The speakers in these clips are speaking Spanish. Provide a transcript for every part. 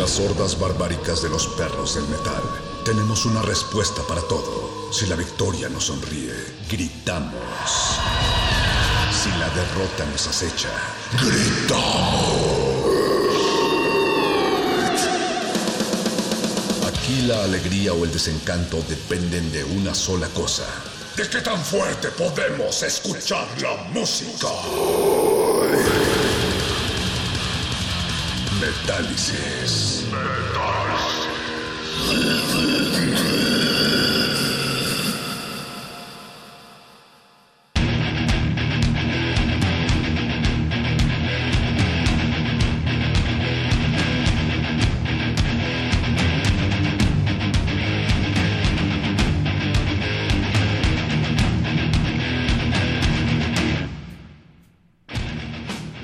Las hordas barbáricas de los perros del metal, tenemos una respuesta para todo. Si la victoria nos sonríe, gritamos. Si la derrota nos acecha, gritamos. Aquí la alegría o el desencanto dependen de una sola cosa. ¿De qué tan fuerte podemos escuchar la música? Metálisis.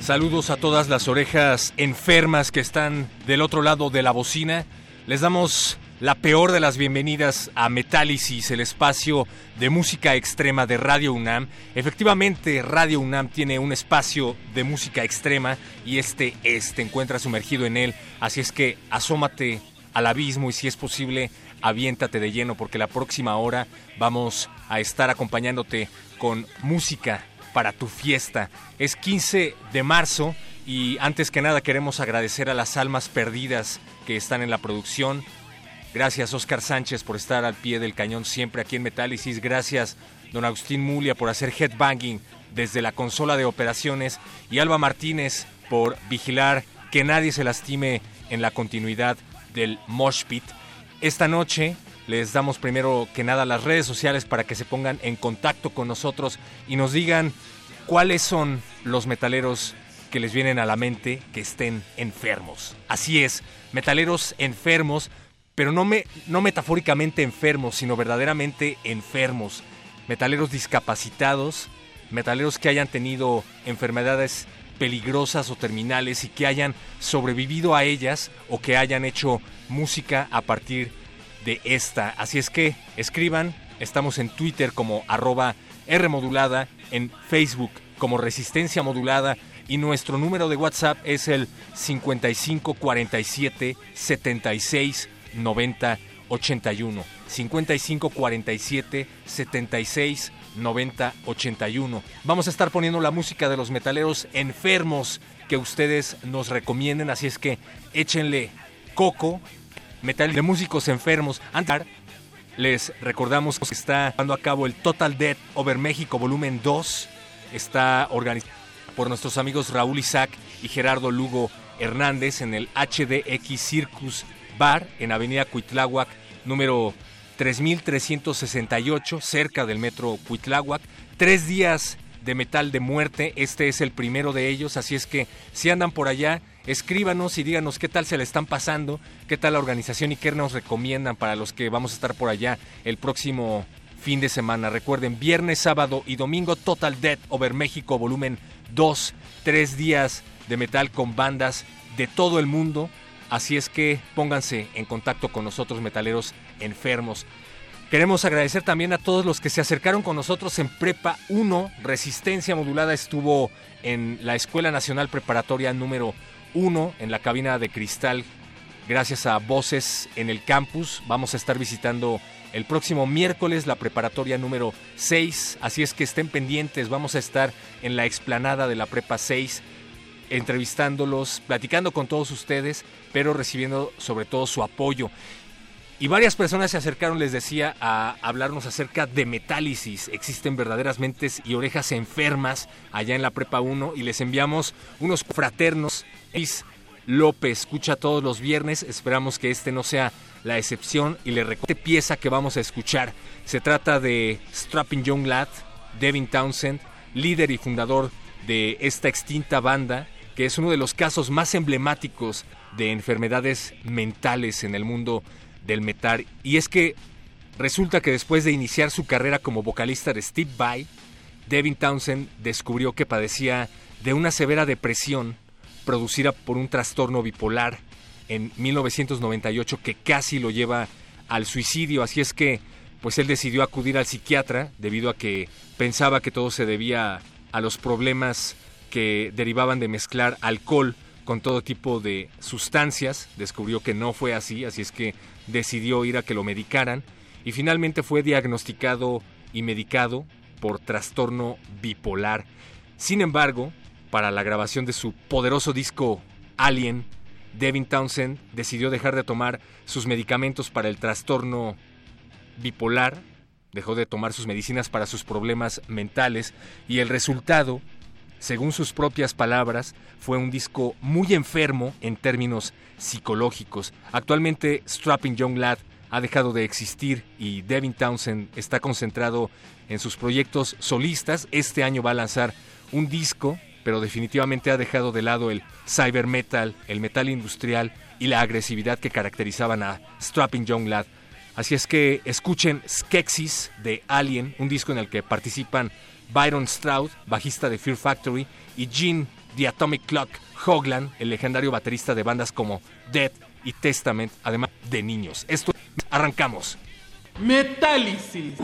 Saludos a todas las orejas enfermas que están del otro lado de la bocina. Les damos la peor de las bienvenidas a Metálisis, el espacio de música extrema de Radio UNAM. Efectivamente, Radio UNAM tiene un espacio de música extrema y este es, te encuentras sumergido en él. Así es que asómate al abismo y si es posible, aviéntate de lleno porque la próxima hora vamos a estar acompañándote con música para tu fiesta. Es 15 de marzo y antes que nada queremos agradecer a las almas perdidas que están en la producción. Gracias Oscar Sánchez por estar al pie del cañón siempre aquí en Metálisis. Gracias don Agustín Mulia por hacer headbanging desde la consola de operaciones y Alba Martínez por vigilar que nadie se lastime en la continuidad del Mosh Pit. Esta noche les damos primero que nada las redes sociales para que se pongan en contacto con nosotros y nos digan cuáles son los metaleros que les vienen a la mente que estén enfermos. Así es, metaleros enfermos, pero no, me, no metafóricamente enfermos, sino verdaderamente enfermos. Metaleros discapacitados, metaleros que hayan tenido enfermedades peligrosas o terminales y que hayan sobrevivido a ellas o que hayan hecho música a partir de de esta. Así es que escriban, estamos en Twitter como arroba Rmodulada, en Facebook como Resistencia Modulada y nuestro número de WhatsApp es el 55 47 76 90 81. 55 47 76 90 81. Vamos a estar poniendo la música de los metaleros enfermos que ustedes nos recomienden, así es que échenle coco metal de músicos enfermos. Antes les recordamos que está llevando a cabo el Total Dead Over México Volumen 2. Está organizado por nuestros amigos Raúl Isaac y Gerardo Lugo Hernández en el HDX Circus Bar en Avenida Cuitláhuac, número 3368, cerca del metro Cuitláhuac. Tres días de metal de muerte, este es el primero de ellos, así es que si andan por allá, escríbanos y díganos qué tal se le están pasando, qué tal la organización y qué nos recomiendan para los que vamos a estar por allá el próximo fin de semana. Recuerden, viernes, sábado y domingo Total Dead Over México, volumen 2, tres días de metal con bandas de todo el mundo. Así es que pónganse en contacto con nosotros, metaleros enfermos. Queremos agradecer también a todos los que se acercaron con nosotros en Prepa 1. Resistencia Modulada estuvo en la Escuela Nacional Preparatoria número uno en la cabina de cristal. Gracias a Voces en el campus. Vamos a estar visitando el próximo miércoles la preparatoria número 6. Así es que estén pendientes. Vamos a estar en la explanada de la Prepa 6 entrevistándolos, platicando con todos ustedes, pero recibiendo sobre todo su apoyo. Y varias personas se acercaron, les decía, a hablarnos acerca de metálisis. Existen verdaderas mentes y orejas enfermas allá en la Prepa 1 y les enviamos unos fraternos. Luis López escucha todos los viernes, esperamos que este no sea la excepción y le recuerdo pieza que vamos a escuchar. Se trata de Strapping Young Lad, Devin Townsend, líder y fundador de esta extinta banda, que es uno de los casos más emblemáticos de enfermedades mentales en el mundo del metal. Y es que resulta que después de iniciar su carrera como vocalista de Steve Vai, Devin Townsend descubrió que padecía de una severa depresión producida por un trastorno bipolar en 1998 que casi lo lleva al suicidio. Así es que, pues él decidió acudir al psiquiatra debido a que pensaba que todo se debía a los problemas que derivaban de mezclar alcohol con todo tipo de sustancias. Descubrió que no fue así, así es que decidió ir a que lo medicaran y finalmente fue diagnosticado y medicado por trastorno bipolar. Sin embargo, para la grabación de su poderoso disco Alien, Devin Townsend decidió dejar de tomar sus medicamentos para el trastorno bipolar, dejó de tomar sus medicinas para sus problemas mentales y el resultado, según sus propias palabras, fue un disco muy enfermo en términos psicológicos. Actualmente Strapping Young Lad ha dejado de existir y Devin Townsend está concentrado en sus proyectos solistas. Este año va a lanzar un disco, pero definitivamente ha dejado de lado el cyber metal, el metal industrial y la agresividad que caracterizaban a Strapping Young Lad. Así es que escuchen Skeksis de Alien, un disco en el que participan Byron Stroud, bajista de Fear Factory, y Gene The Atomic Clock Hoglan, el legendario baterista de bandas como Dead y Testament, además de niños. Esto arrancamos. Metálisis.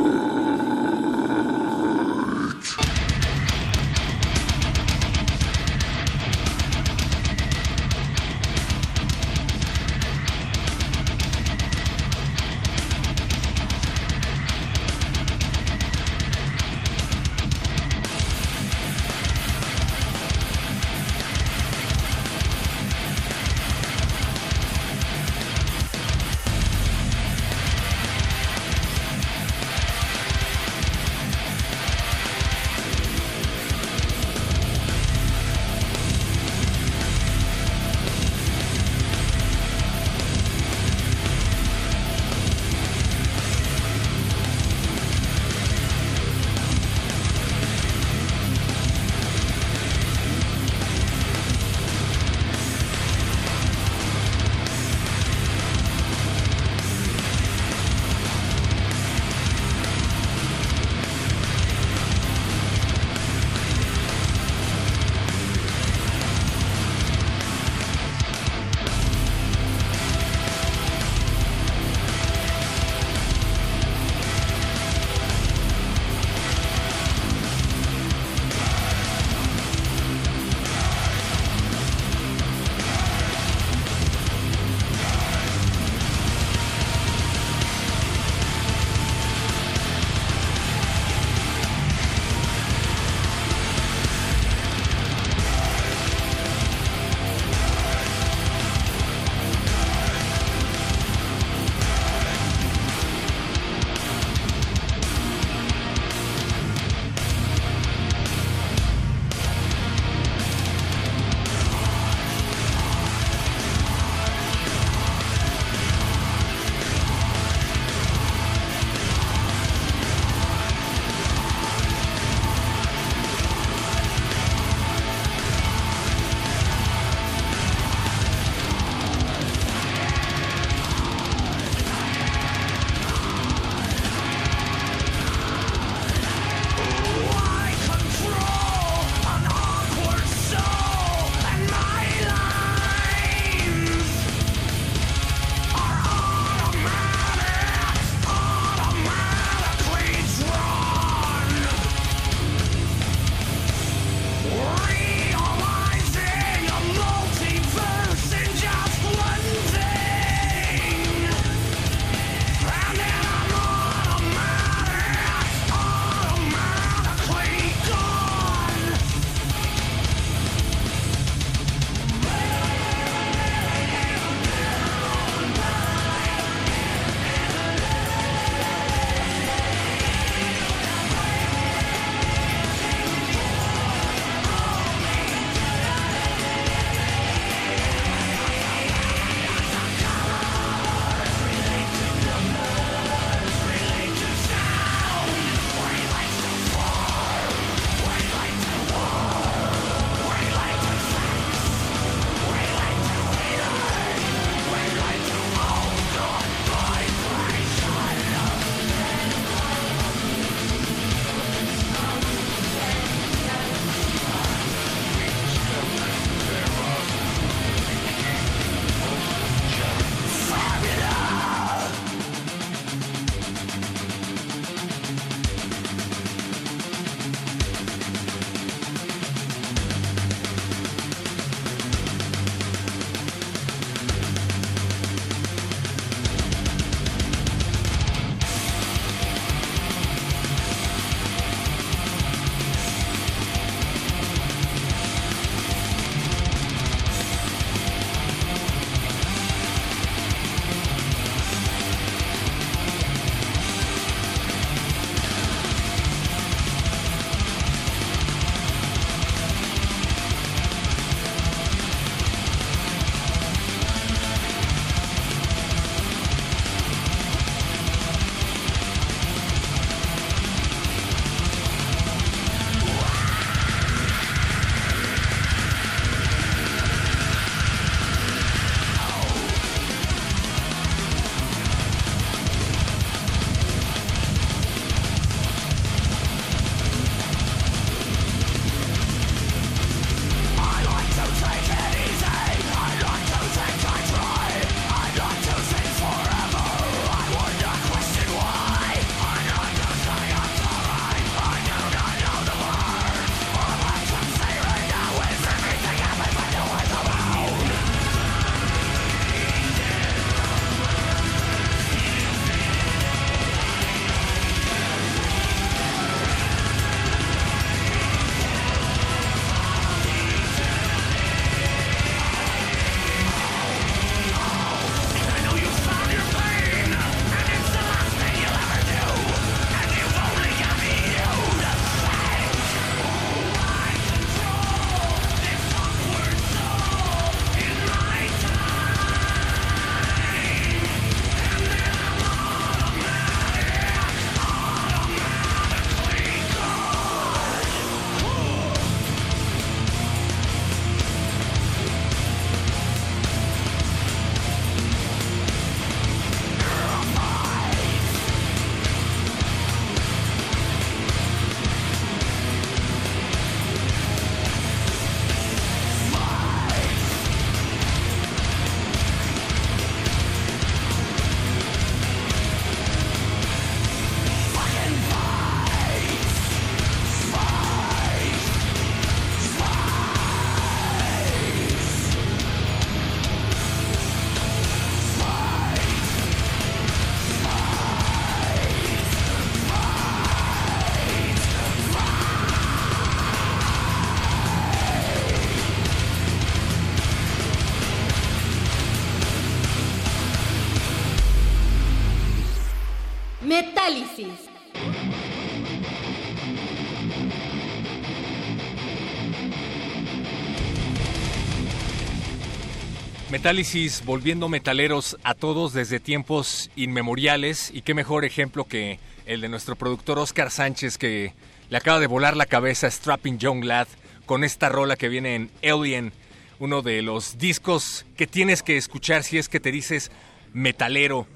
Metálisis volviendo metaleros a todos desde tiempos inmemoriales y qué mejor ejemplo que el de nuestro productor Oscar Sánchez que le acaba de volar la cabeza a Strapping Young Lad con esta rola que viene en Alien, uno de los discos que tienes que escuchar si es que te dices metalero.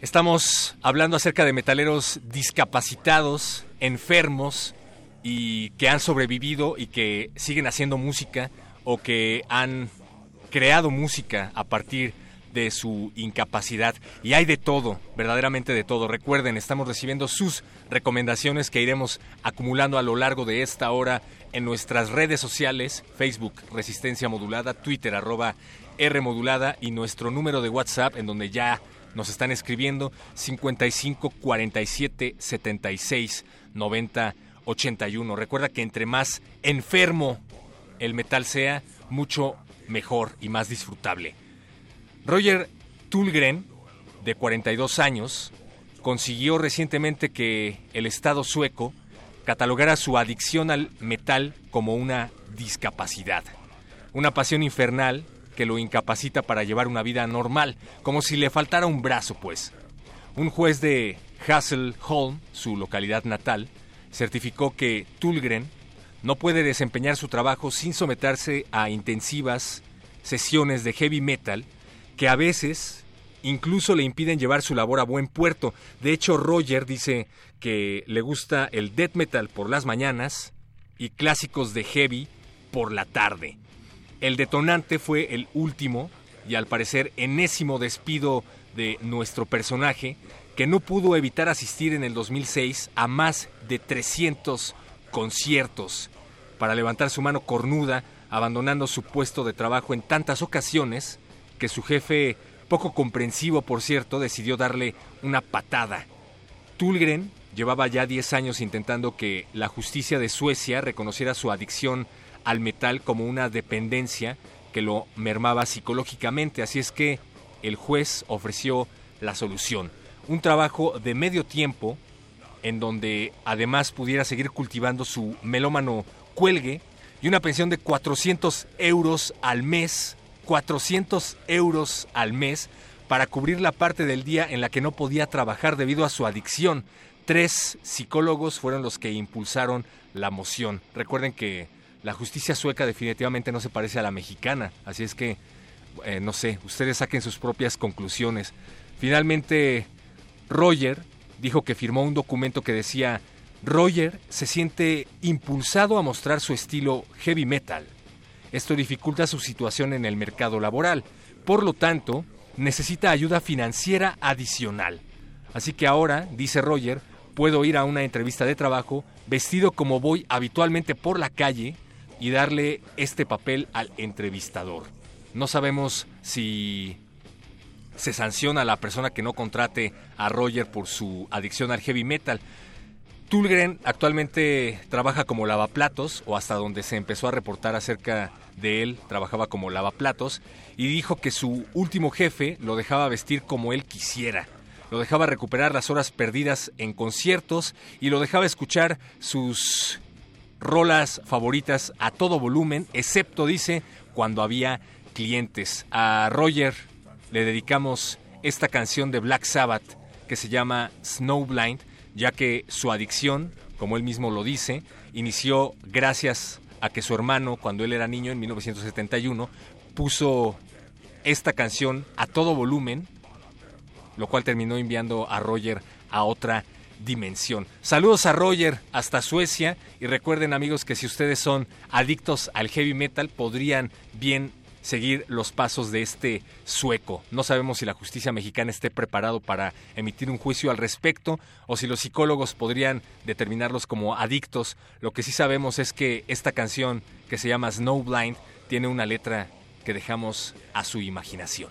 Estamos hablando acerca de metaleros discapacitados, enfermos y que han sobrevivido y que siguen haciendo música o que han creado música a partir de su incapacidad y hay de todo, verdaderamente de todo. Recuerden, estamos recibiendo sus recomendaciones que iremos acumulando a lo largo de esta hora en nuestras redes sociales, Facebook Resistencia Modulada, Twitter arroba R Modulada y nuestro número de WhatsApp en donde ya nos están escribiendo 55 47 76 90 81. Recuerda que entre más enfermo el metal sea, mucho mejor y más disfrutable. Roger Tulgren, de 42 años, consiguió recientemente que el Estado sueco catalogara su adicción al metal como una discapacidad, una pasión infernal que lo incapacita para llevar una vida normal, como si le faltara un brazo, pues. Un juez de Hasselholm, su localidad natal, certificó que Tulgren no puede desempeñar su trabajo sin someterse a intensivas sesiones de heavy metal que a veces incluso le impiden llevar su labor a buen puerto. De hecho, Roger dice que le gusta el death metal por las mañanas y clásicos de heavy por la tarde. El detonante fue el último y al parecer enésimo despido de nuestro personaje que no pudo evitar asistir en el 2006 a más de 300 conciertos para levantar su mano cornuda, abandonando su puesto de trabajo en tantas ocasiones que su jefe, poco comprensivo por cierto, decidió darle una patada. Tulgren llevaba ya 10 años intentando que la justicia de Suecia reconociera su adicción al metal como una dependencia que lo mermaba psicológicamente, así es que el juez ofreció la solución. Un trabajo de medio tiempo en donde además pudiera seguir cultivando su melómano cuelgue y una pensión de 400 euros al mes, 400 euros al mes para cubrir la parte del día en la que no podía trabajar debido a su adicción. Tres psicólogos fueron los que impulsaron la moción. Recuerden que la justicia sueca definitivamente no se parece a la mexicana, así es que, eh, no sé, ustedes saquen sus propias conclusiones. Finalmente, Roger dijo que firmó un documento que decía Roger se siente impulsado a mostrar su estilo heavy metal. Esto dificulta su situación en el mercado laboral. Por lo tanto, necesita ayuda financiera adicional. Así que ahora, dice Roger, puedo ir a una entrevista de trabajo vestido como voy habitualmente por la calle y darle este papel al entrevistador. No sabemos si se sanciona a la persona que no contrate a Roger por su adicción al heavy metal, Tulgren actualmente trabaja como lavaplatos, o hasta donde se empezó a reportar acerca de él, trabajaba como lavaplatos, y dijo que su último jefe lo dejaba vestir como él quisiera. Lo dejaba recuperar las horas perdidas en conciertos y lo dejaba escuchar sus rolas favoritas a todo volumen, excepto, dice, cuando había clientes. A Roger le dedicamos esta canción de Black Sabbath que se llama Snowblind ya que su adicción, como él mismo lo dice, inició gracias a que su hermano, cuando él era niño en 1971, puso esta canción a todo volumen, lo cual terminó enviando a Roger a otra dimensión. Saludos a Roger hasta Suecia y recuerden amigos que si ustedes son adictos al heavy metal podrían bien seguir los pasos de este sueco. No sabemos si la justicia mexicana esté preparado para emitir un juicio al respecto o si los psicólogos podrían determinarlos como adictos. Lo que sí sabemos es que esta canción que se llama Snowblind tiene una letra que dejamos a su imaginación.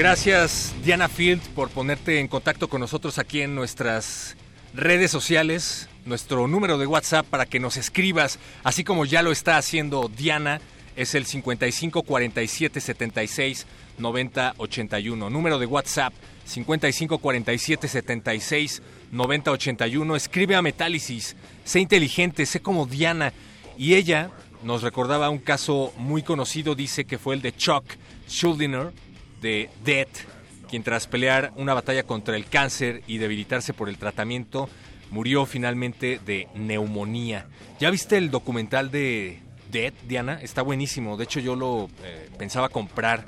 Gracias Diana Field por ponerte en contacto con nosotros aquí en nuestras redes sociales, nuestro número de WhatsApp para que nos escribas, así como ya lo está haciendo Diana, es el 55 47 76 90 81. Número de WhatsApp 55 47 76 90 81. Escribe a Metálisis, sé inteligente, sé como Diana. Y ella nos recordaba un caso muy conocido, dice que fue el de Chuck Schuldiner de Death, quien tras pelear una batalla contra el cáncer y debilitarse por el tratamiento, murió finalmente de neumonía. ¿Ya viste el documental de Death, Diana? Está buenísimo. De hecho, yo lo eh, pensaba comprar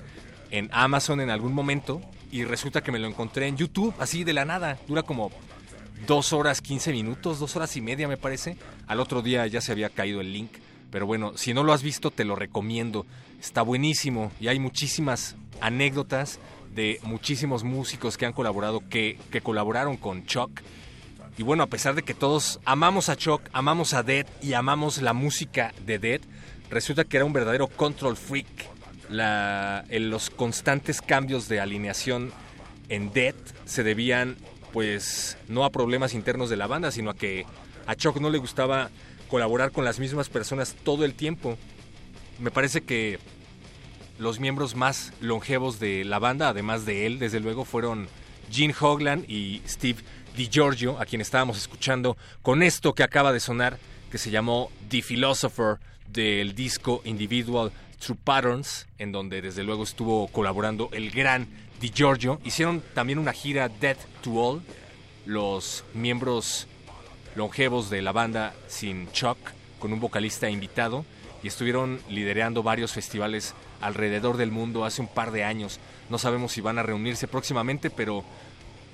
en Amazon en algún momento y resulta que me lo encontré en YouTube, así de la nada. Dura como dos horas, quince minutos, dos horas y media me parece. Al otro día ya se había caído el link. Pero bueno, si no lo has visto, te lo recomiendo. Está buenísimo y hay muchísimas anécdotas de muchísimos músicos que han colaborado, que, que colaboraron con Chuck. Y bueno, a pesar de que todos amamos a Chuck, amamos a Dead y amamos la música de Dead, resulta que era un verdadero control freak. La, los constantes cambios de alineación en Dead se debían pues no a problemas internos de la banda, sino a que a Chuck no le gustaba colaborar con las mismas personas todo el tiempo. Me parece que los miembros más longevos de la banda, además de él, desde luego, fueron Gene Hoglan y Steve DiGiorgio, a quien estábamos escuchando con esto que acaba de sonar, que se llamó The Philosopher del disco Individual True Patterns, en donde desde luego estuvo colaborando el gran DiGiorgio. Hicieron también una gira Death to All, los miembros longevos de la banda sin Chuck, con un vocalista invitado, y estuvieron liderando varios festivales alrededor del mundo hace un par de años. No sabemos si van a reunirse próximamente, pero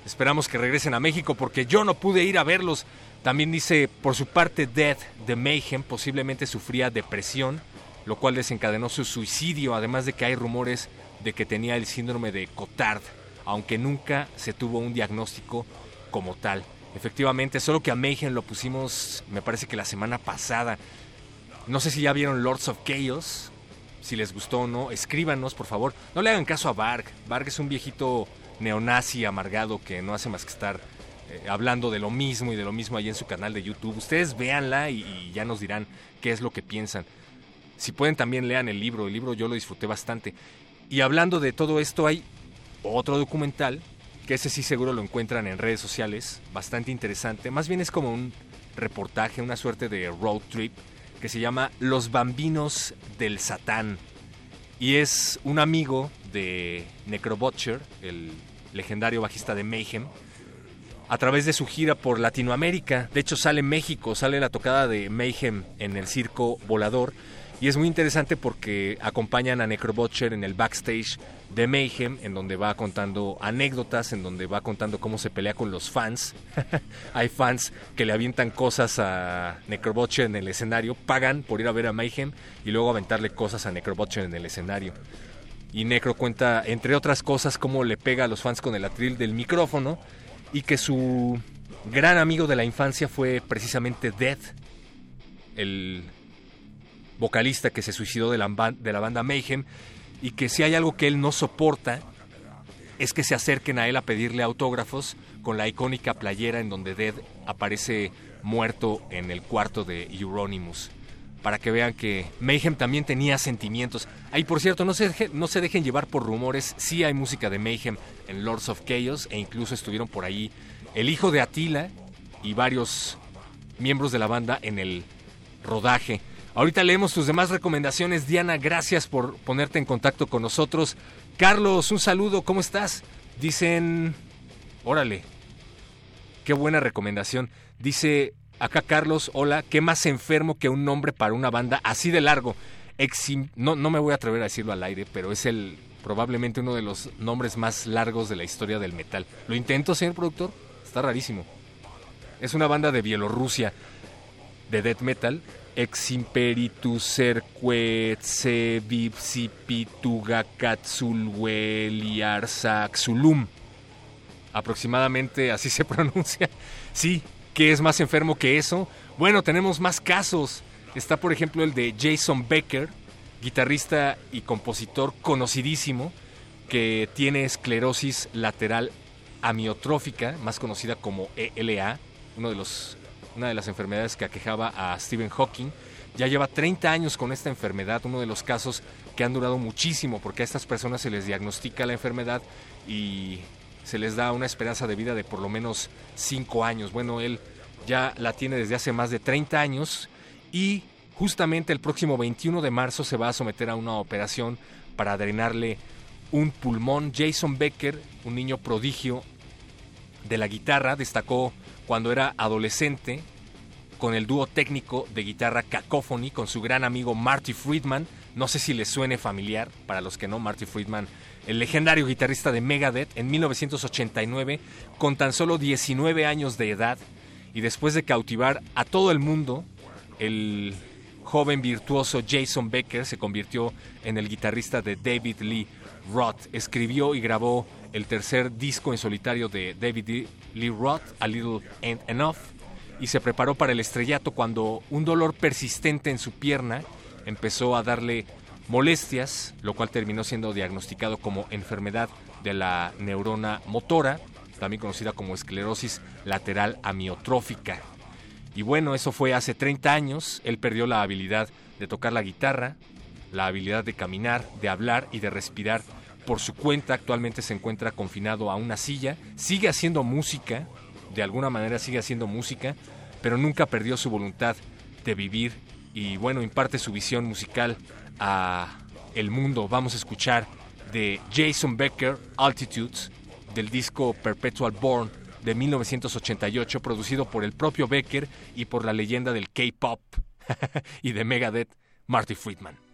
esperamos que regresen a México porque yo no pude ir a verlos. También dice, por su parte, Death de Mayhem posiblemente sufría depresión, lo cual desencadenó su suicidio, además de que hay rumores de que tenía el síndrome de Cotard, aunque nunca se tuvo un diagnóstico como tal. Efectivamente, solo que a Mayhem lo pusimos, me parece que la semana pasada. No sé si ya vieron Lords of Chaos, si les gustó o no, escríbanos por favor. No le hagan caso a Bark. Bark es un viejito neonazi amargado que no hace más que estar eh, hablando de lo mismo y de lo mismo ahí en su canal de YouTube. Ustedes véanla y, y, ya nos dirán qué es lo que piensan. Si pueden también lean el libro, el libro yo lo disfruté bastante. Y hablando de todo esto hay otro documental, que ese sí seguro lo encuentran en redes sociales, bastante interesante. Más bien es como un reportaje, una suerte de road trip, que se llama Los Bambinos del Satán. Y es un amigo de Necrobutcher, el legendario bajista de Mayhem, a través de su gira por Latinoamérica. De hecho, sale México, sale la tocada de Mayhem en el circo volador. Y es muy interesante porque acompañan a Necrobutcher en el backstage de Mayhem, en donde va contando anécdotas, en donde va contando cómo se pelea con los fans. Hay fans que le avientan cosas a Necrobutcher en el escenario, pagan por ir a ver a Mayhem y luego aventarle cosas a Necrobutcher en el escenario. Y Necro cuenta, entre otras cosas, cómo le pega a los fans con el atril del micrófono y que su gran amigo de la infancia fue precisamente Death, el vocalista que se suicidó de la, de la banda Mayhem, y que si hay algo que él no soporta es que se acerquen a él a pedirle autógrafos con la icónica playera en donde Dead aparece muerto en el cuarto de Euronymous. Para que vean que Mayhem también tenía sentimientos. Ahí, por cierto, no se, no se dejen llevar por rumores. Sí hay música de Mayhem en Lords of Chaos e incluso estuvieron por ahí el hijo de Attila y varios miembros de la banda en el rodaje. Ahorita leemos tus demás recomendaciones. Diana, gracias por ponerte en contacto con nosotros. Carlos, un saludo, ¿cómo estás? Dicen, órale, qué buena recomendación. Dice acá Carlos, hola, ¿qué más enfermo que un nombre para una banda así de largo? no, no me voy a atrever a decirlo al aire, pero es el probablemente uno de los nombres más largos de la historia del metal. ¿Lo intento, señor productor? Está rarísimo. Es una banda de Bielorrusia de death metal ex imperitus serquetse Xulum. Aproximadamente así se pronuncia. Sí, ¿qué es más enfermo que eso? Bueno, tenemos más casos. Está, por ejemplo, el de Jason Becker, guitarrista y compositor conocidísimo, que tiene esclerosis lateral amiotrófica, más conocida como ELA, uno de los una de las enfermedades que aquejaba a Stephen Hawking. Ya lleva 30 años con esta enfermedad, uno de los casos que han durado muchísimo porque a estas personas se les diagnostica la enfermedad y se les da una esperanza de vida de por lo menos 5 años. Bueno, él ya la tiene desde hace más de 30 años y justamente el próximo 21 de marzo se va a someter a una operación para drenarle un pulmón. Jason Becker, un niño prodigio de la guitarra, destacó cuando era adolescente con el dúo técnico de guitarra Cacophony con su gran amigo Marty Friedman. No sé si les suene familiar, para los que no, Marty Friedman, el legendario guitarrista de Megadeth en 1989, con tan solo 19 años de edad, y después de cautivar a todo el mundo, el joven virtuoso Jason Becker se convirtió en el guitarrista de David Lee Roth. Escribió y grabó el tercer disco en solitario de David Lee Roth, A Little Ain't Enough, y se preparó para el estrellato cuando un dolor persistente en su pierna empezó a darle molestias, lo cual terminó siendo diagnosticado como enfermedad de la neurona motora. también conocida como esclerosis lateral amiotrófica. Y bueno, eso fue hace 30 años. Él perdió la habilidad de tocar la guitarra, la habilidad de caminar, de hablar y de respirar por su cuenta. Actualmente se encuentra confinado a una silla. Sigue haciendo música, de alguna manera sigue haciendo música, pero nunca perdió su voluntad de vivir y bueno, imparte su visión musical a el mundo. Vamos a escuchar de Jason Becker Altitudes del disco Perpetual Born de 1988 producido por el propio Becker y por la leyenda del K-pop y de Megadeth Marty Friedman.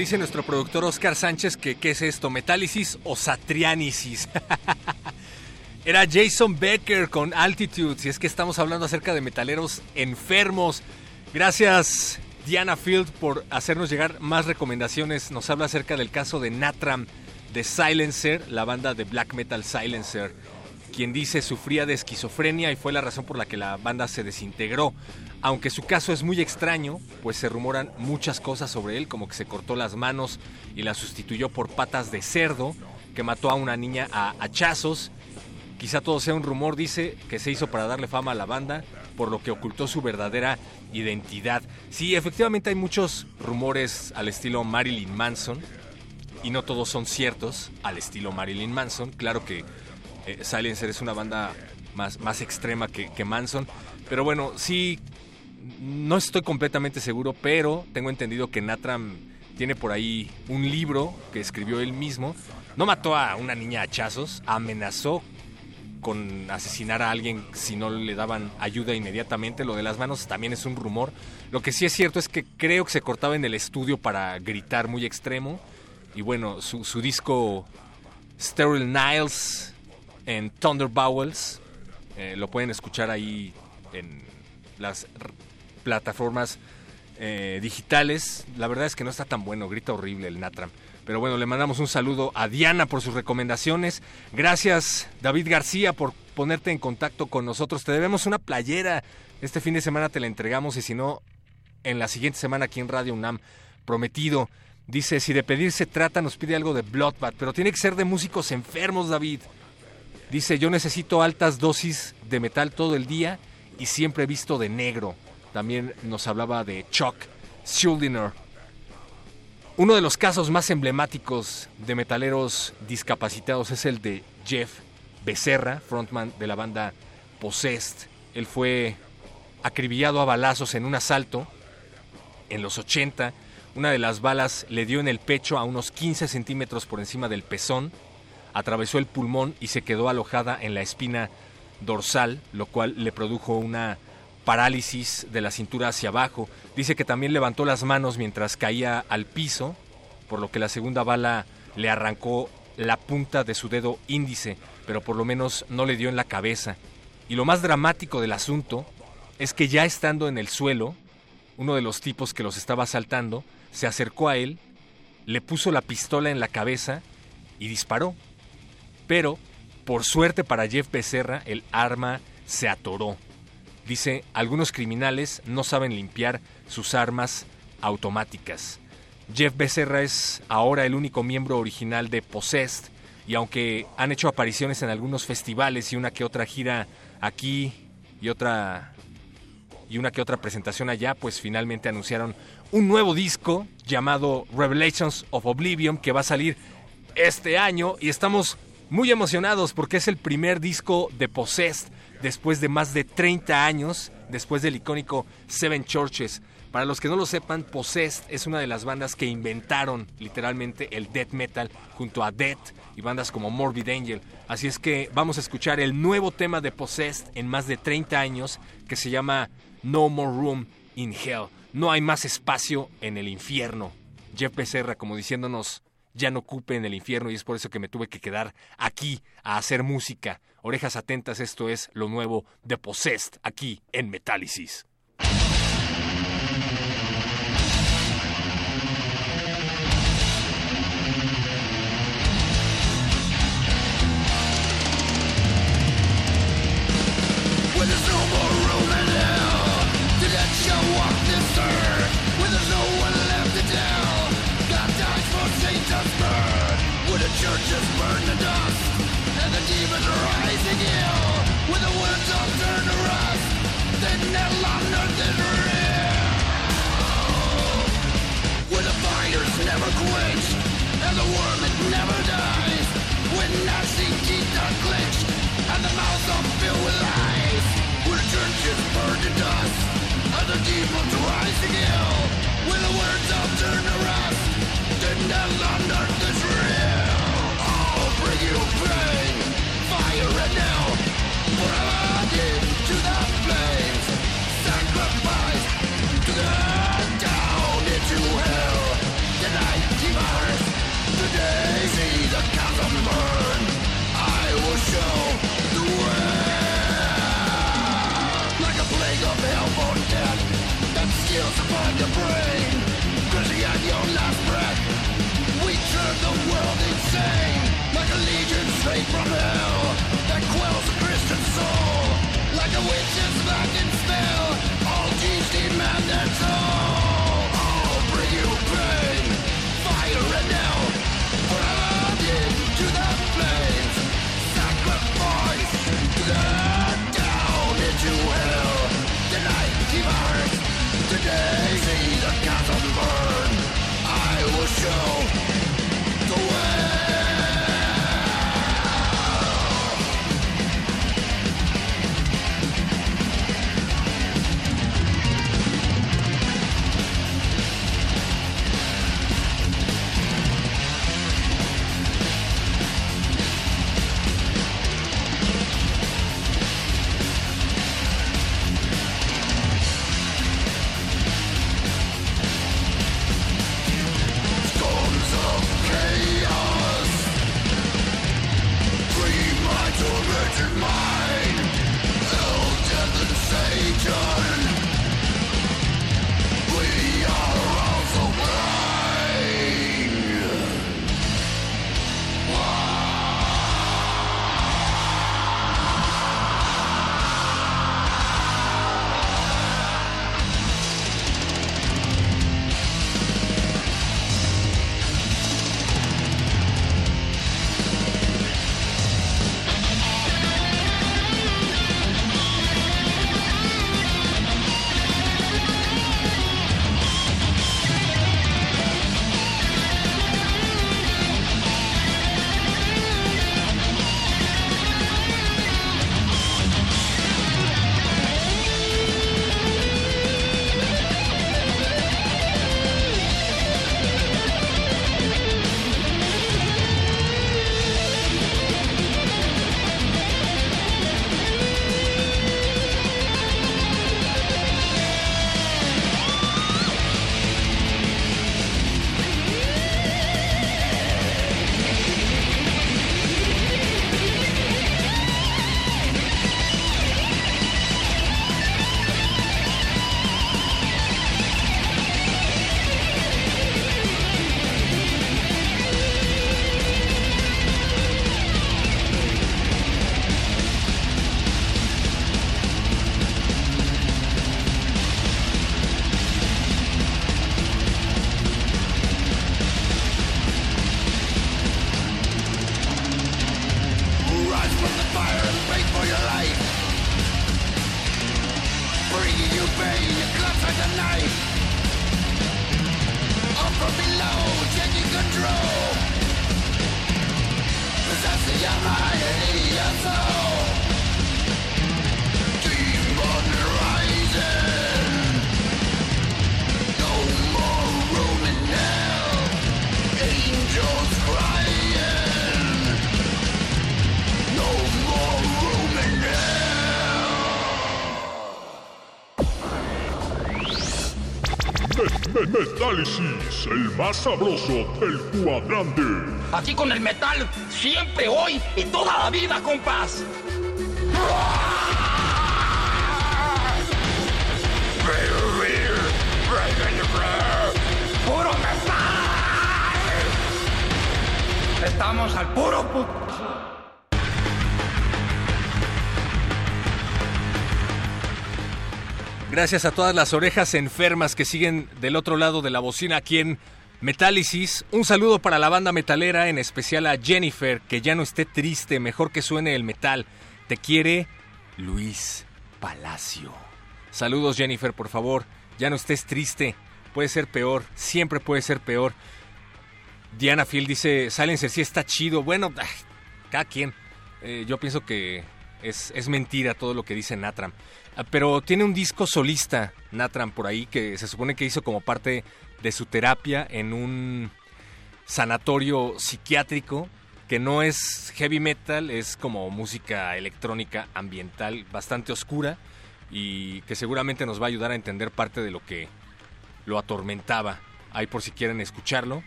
Dice nuestro productor Oscar Sánchez que qué es esto? ¿Metálisis o satriánisis? Era Jason Becker con Altitude, si es que estamos hablando acerca de metaleros enfermos. Gracias Diana Field por hacernos llegar más recomendaciones. Nos habla acerca del caso de Natram de Silencer, la banda de black metal Silencer, quien dice sufría de esquizofrenia y fue la razón por la que la banda se desintegró. Aunque su caso es muy extraño, pues se rumoran muchas cosas sobre él, como que se cortó las manos y las sustituyó por patas de cerdo, que mató a una niña a hachazos. Quizá todo sea un rumor, dice, que se hizo para darle fama a la banda, por lo que ocultó su verdadera identidad. Sí, efectivamente hay muchos rumores al estilo Marilyn Manson, y no todos son ciertos, al estilo Marilyn Manson. Claro que eh, Silencer es una banda más, más extrema que Manson, pero bueno, sí, no estoy completamente seguro, pero tengo entendido que Natram tiene por ahí un libro que escribió él mismo. No mató a una niña a hachazos, amenazó con asesinar a alguien si no le daban ayuda inmediatamente. Lo de las manos también es un rumor. Lo que sí es cierto es que creo que se cortaba en el estudio para gritar muy extremo. Y bueno, su, disco Sterile Niles en Thunder Bowels eh, lo pueden escuchar ahí en las plataformas eh, digitales. La verdad es que no está tan bueno, grita horrible el Natram. Pero bueno, le mandamos un saludo a Diana por sus recomendaciones. Gracias David García por ponerte en contacto con nosotros. Te debemos una playera. Este fin de semana te la entregamos y si no, en la siguiente semana aquí en Radio UNAM. Prometido. Dice, si de pedir se trata, nos pide algo de Bloodbath, pero tiene que ser de músicos enfermos, David. Dice, yo necesito altas dosis de metal todo el día y siempre visto de negro. También nos hablaba de Chuck Schuldiner. Uno de los casos más emblemáticos de metaleros discapacitados es el de Jeff Becerra, frontman de la banda Possessed. Él fue acribillado a balazos en un asalto en los 80. Una de las balas le dio en el pecho a unos 15 centímetros por encima del pezón, atravesó el pulmón y se quedó alojada en la espina dorsal, lo cual le produjo una parálisis de la cintura hacia abajo. Dice que también levantó las manos mientras caía al piso, por lo que la segunda bala le arrancó la punta de su dedo índice, pero por lo menos no le dio en la cabeza. Y lo más dramático del asunto es que ya estando en el suelo, uno de los tipos que los estaba asaltando se acercó a él, le puso la pistola en la cabeza y disparó. Pero, por suerte para Jeff Becerra, el arma se atoró. Dice, algunos criminales no saben limpiar sus armas automáticas. Jeff Becerra es ahora el único miembro original de Possessed y aunque han hecho apariciones en algunos festivales y una que otra gira aquí y otra y una que otra presentación allá, pues finalmente anunciaron un nuevo disco llamado Revelations of Oblivion que va a salir este año y estamos muy emocionados porque es el primer disco de Possessed después de más de 30 años, después del icónico Seven Churches. Para los que no lo sepan, Possessed es una de las bandas que inventaron literalmente el death metal junto a Death y bandas como Morbid Angel. Así es que vamos a escuchar el nuevo tema de Possessed en más de 30 años que se llama No More Room in Hell. No hay más espacio en el infierno. Jeff Becerra como diciéndonos ya no ocupe en el infierno y es por eso que me tuve que quedar aquí a hacer música. Orejas atentas, esto es lo nuevo de Possessed aquí en Metálisis. Metálisis, el más sabroso del cuadrante. Aquí con el metal, siempre, hoy y toda la vida, compás. ¡Puro metal! Estamos al puro puto. Gracias a todas las orejas enfermas que siguen del otro lado de la bocina aquí en Metálisis. Un saludo para la banda metalera, en especial a Jennifer, que ya no esté triste, mejor que suene el metal. Te quiere Luis Palacio. Saludos Jennifer, por favor. Ya no estés triste. Puede ser peor, siempre puede ser peor. Diana Field dice, Silencer sí está chido. Bueno, cada quien. Eh, yo pienso que es, es mentira todo lo que dice Natram. Ah, pero tiene un disco solista, Natram, por ahí, que se supone que hizo como parte de su terapia en un sanatorio psiquiátrico, que no es heavy metal, es como música electrónica ambiental bastante oscura y que seguramente nos va a ayudar a entender parte de lo que lo atormentaba. Ahí por si quieren escucharlo,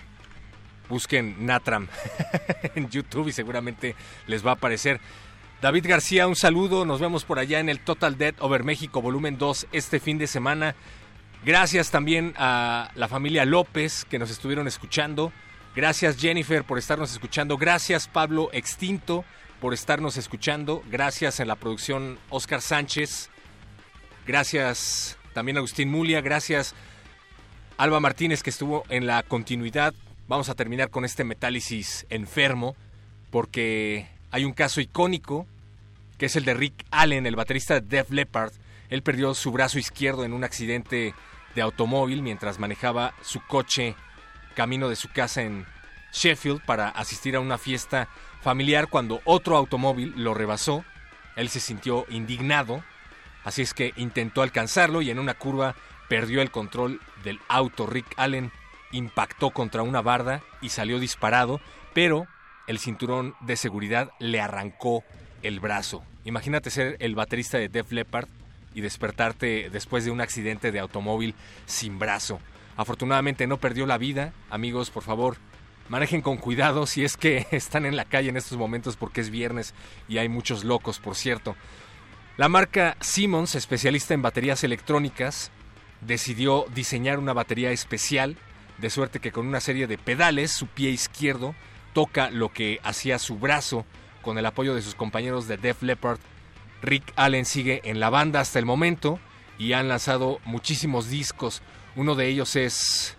busquen Natram en YouTube y seguramente les va a aparecer. David García, un saludo. Nos vemos por allá en el Total Dead Over México, volumen 2, este fin de semana. Gracias también a la familia López que nos estuvieron escuchando. Gracias Jennifer por estarnos escuchando. Gracias Pablo Extinto por estarnos escuchando. Gracias en la producción Oscar Sánchez. Gracias también Agustín Mulia. Gracias Alba Martínez que estuvo en la continuidad. Vamos a terminar con este metálisis enfermo porque hay un caso icónico que es el de Rick Allen, el baterista de Def Leppard. Él perdió su brazo izquierdo en un accidente de automóvil mientras manejaba su coche camino de su casa en Sheffield para asistir a una fiesta familiar cuando otro automóvil lo rebasó. Él se sintió indignado, así es que intentó alcanzarlo y en una curva perdió el control del auto. Rick Allen impactó contra una barda y salió disparado, pero el cinturón de seguridad le arrancó el brazo. Imagínate ser el baterista de Def Leppard y despertarte después de un accidente de automóvil sin brazo. Afortunadamente no perdió la vida. Amigos, por favor, manejen con cuidado si es que están en la calle en estos momentos porque es viernes y hay muchos locos, por cierto. La marca Simmons, especialista en baterías electrónicas, decidió diseñar una batería especial, de suerte que con una serie de pedales su pie izquierdo toca lo que hacía su brazo con el apoyo de sus compañeros de Def Leppard. Rick Allen sigue en la banda hasta el momento y han lanzado muchísimos discos. Uno de ellos es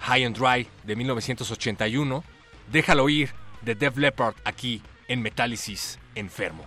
High and Dry de 1981. Déjalo ir de Def Leppard aquí en Metálisis Enfermo.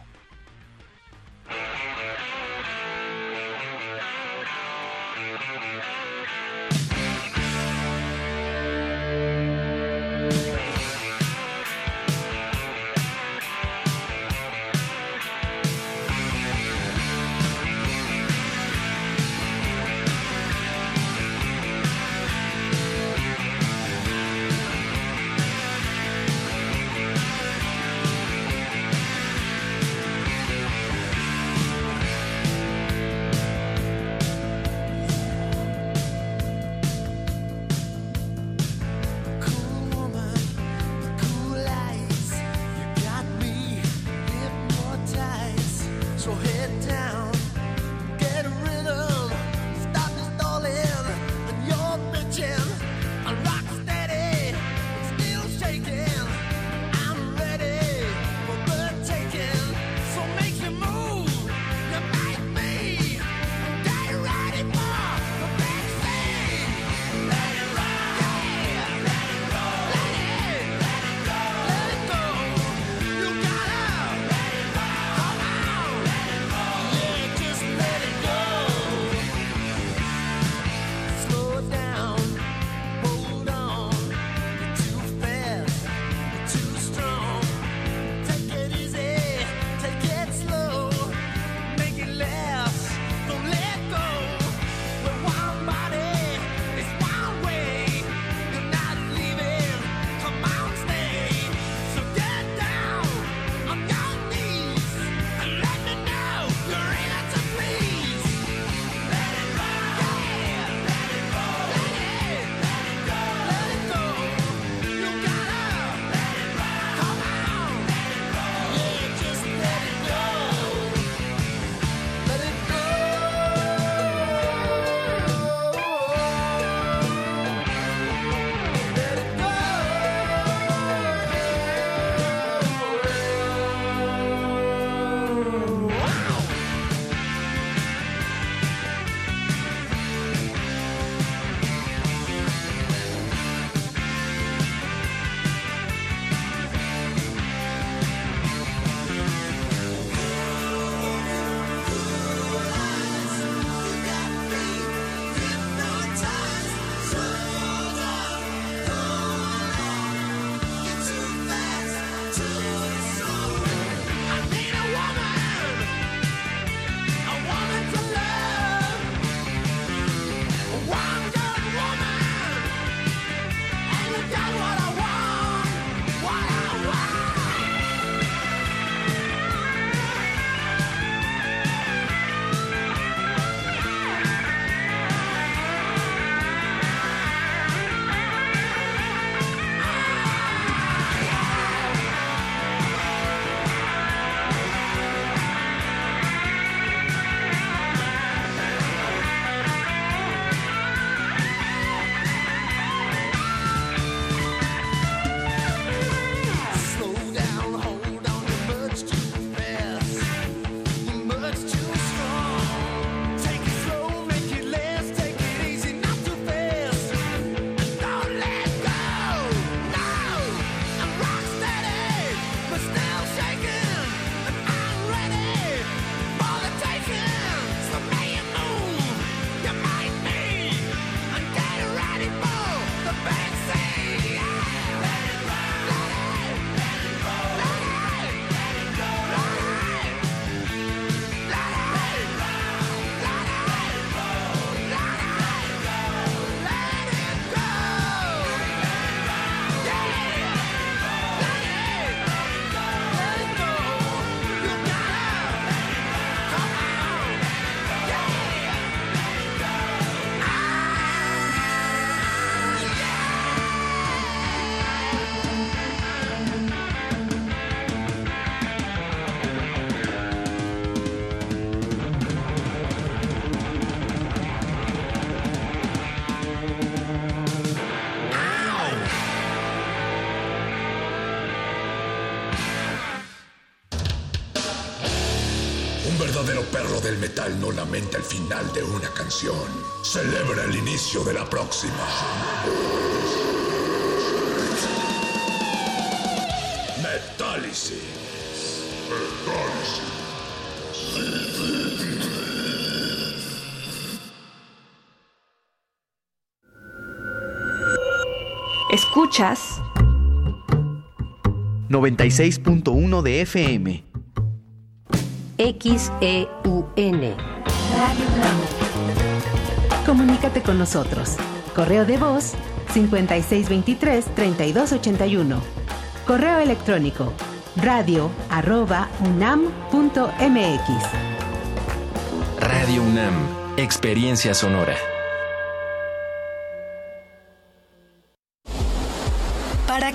Lamenta el final de una canción. Celebra el inicio de la próxima. Metálisis. Escuchas 96.1 de FM. XEUN. Radio UNAM. Comunícate con nosotros. Correo de voz 5623-3281. Correo electrónico radio arroba unam.mx. Radio UNAM. Experiencia sonora.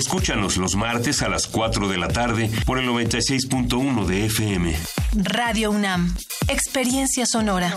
Escúchanos los martes a las 4 de la tarde por el 96.1 de FM. Radio UNAM. Experiencia sonora.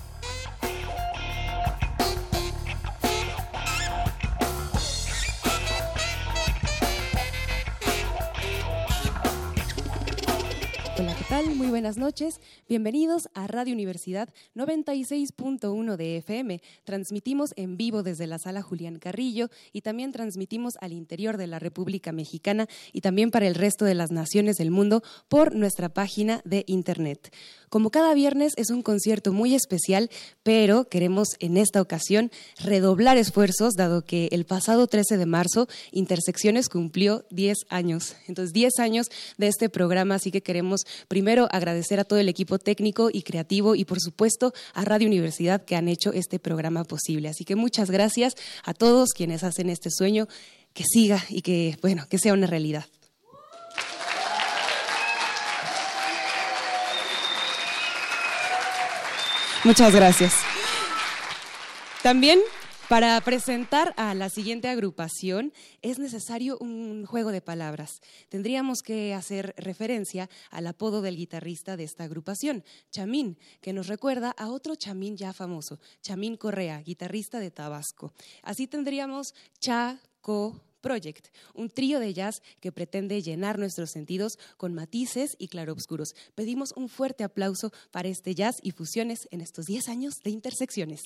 Muy buenas noches. Bienvenidos a Radio Universidad 96.1 de FM. Transmitimos en vivo desde la sala Julián Carrillo y también transmitimos al interior de la República Mexicana y también para el resto de las naciones del mundo por nuestra página de Internet. Como cada viernes es un concierto muy especial, pero queremos en esta ocasión redoblar esfuerzos, dado que el pasado 13 de marzo Intersecciones cumplió 10 años. Entonces, 10 años de este programa, así que queremos primero agradecer a todo el equipo técnico y creativo y, por supuesto, a Radio Universidad que han hecho este programa posible. Así que muchas gracias a todos quienes hacen este sueño que siga y que, bueno, que sea una realidad. Muchas gracias. También para presentar a la siguiente agrupación es necesario un juego de palabras. Tendríamos que hacer referencia al apodo del guitarrista de esta agrupación, Chamín, que nos recuerda a otro Chamín ya famoso, Chamín Correa, guitarrista de Tabasco. Así tendríamos Cha, Co, Project, un trío de jazz que pretende llenar nuestros sentidos con matices y claroscuros. Pedimos un fuerte aplauso para este jazz y fusiones en estos 10 años de intersecciones.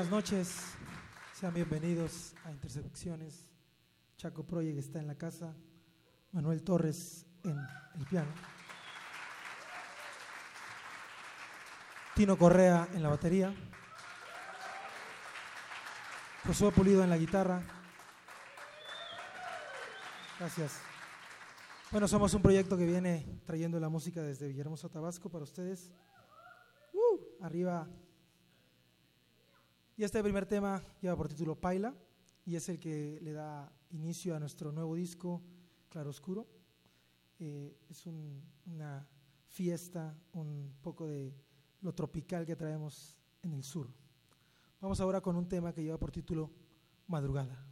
Buenas noches. Sean bienvenidos a Intersecciones. Chaco Project está en la casa. Manuel Torres en el piano. Tino Correa en la batería. Josué Pulido en la guitarra. Gracias. Bueno, somos un proyecto que viene trayendo la música desde Villahermosa, Tabasco para ustedes. Uh, arriba. Y este primer tema lleva por título Paila y es el que le da inicio a nuestro nuevo disco, Claroscuro. Eh, es una fiesta, un poco de lo tropical que traemos en el sur. Vamos ahora con un tema que lleva por título Madrugada.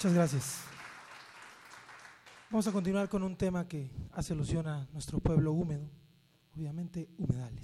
Muchas gracias. Vamos a continuar con un tema que hace alusión a nuestro pueblo húmedo, obviamente humedales.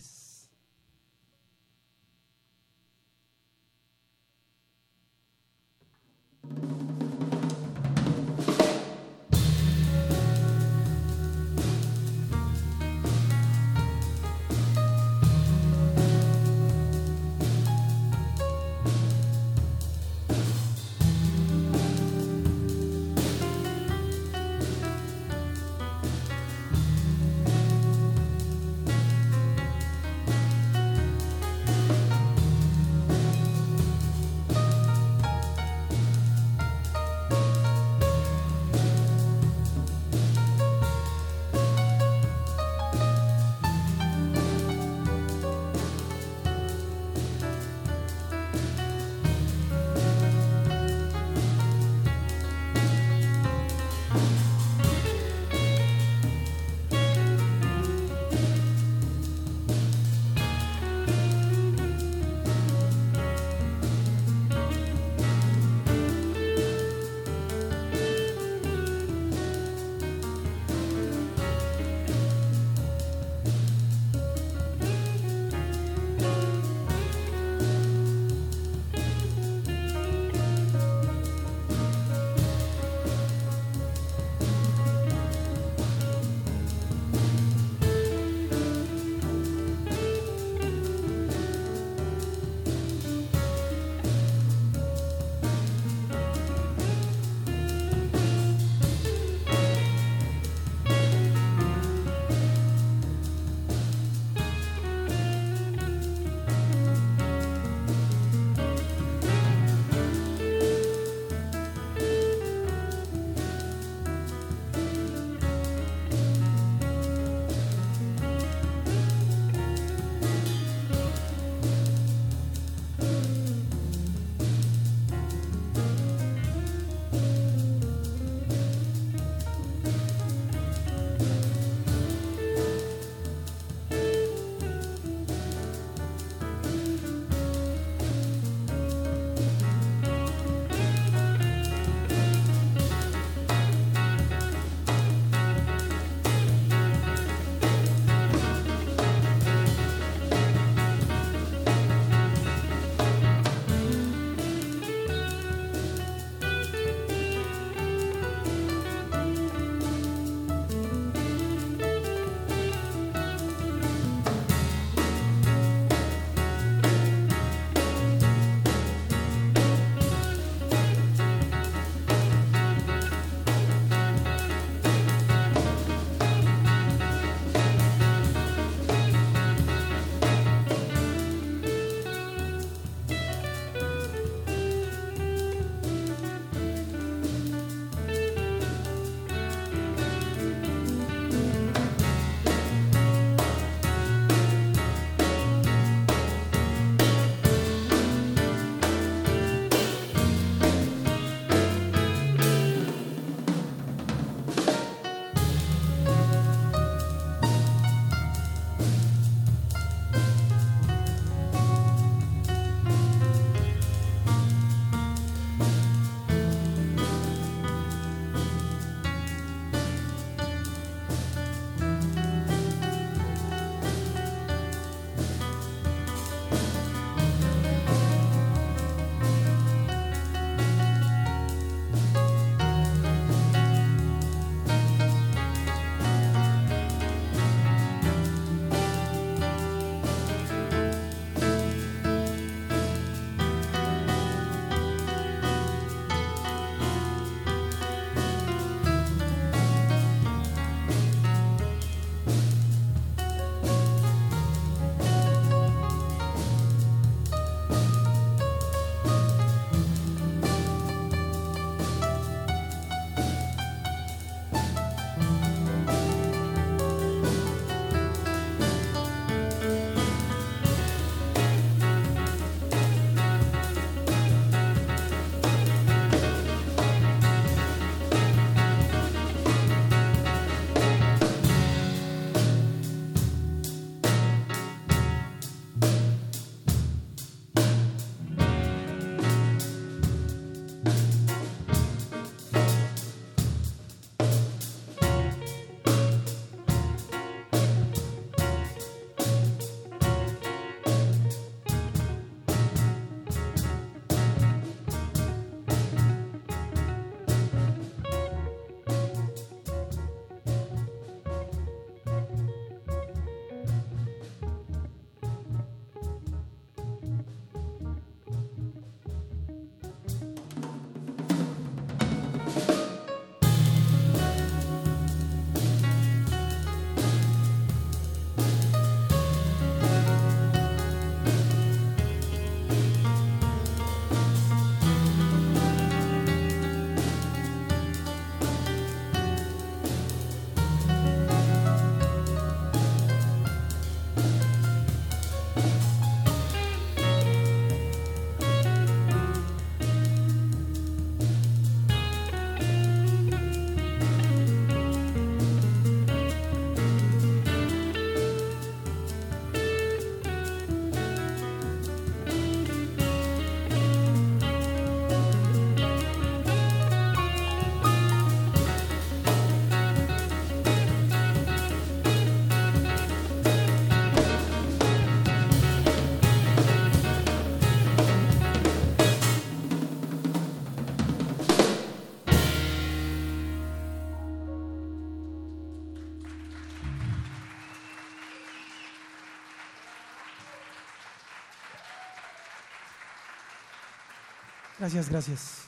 Gracias, gracias.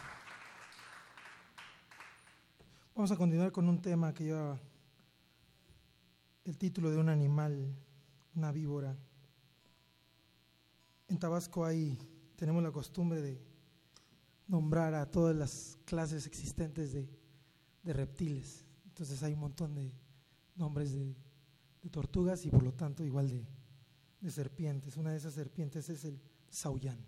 Vamos a continuar con un tema que lleva el título de un animal, una víbora. En Tabasco hay, tenemos la costumbre de nombrar a todas las clases existentes de, reptiles. Entonces hay un montón de nombres de, de tortugas y por lo tanto igual de, de serpientes. Una de esas serpientes es el sauyán.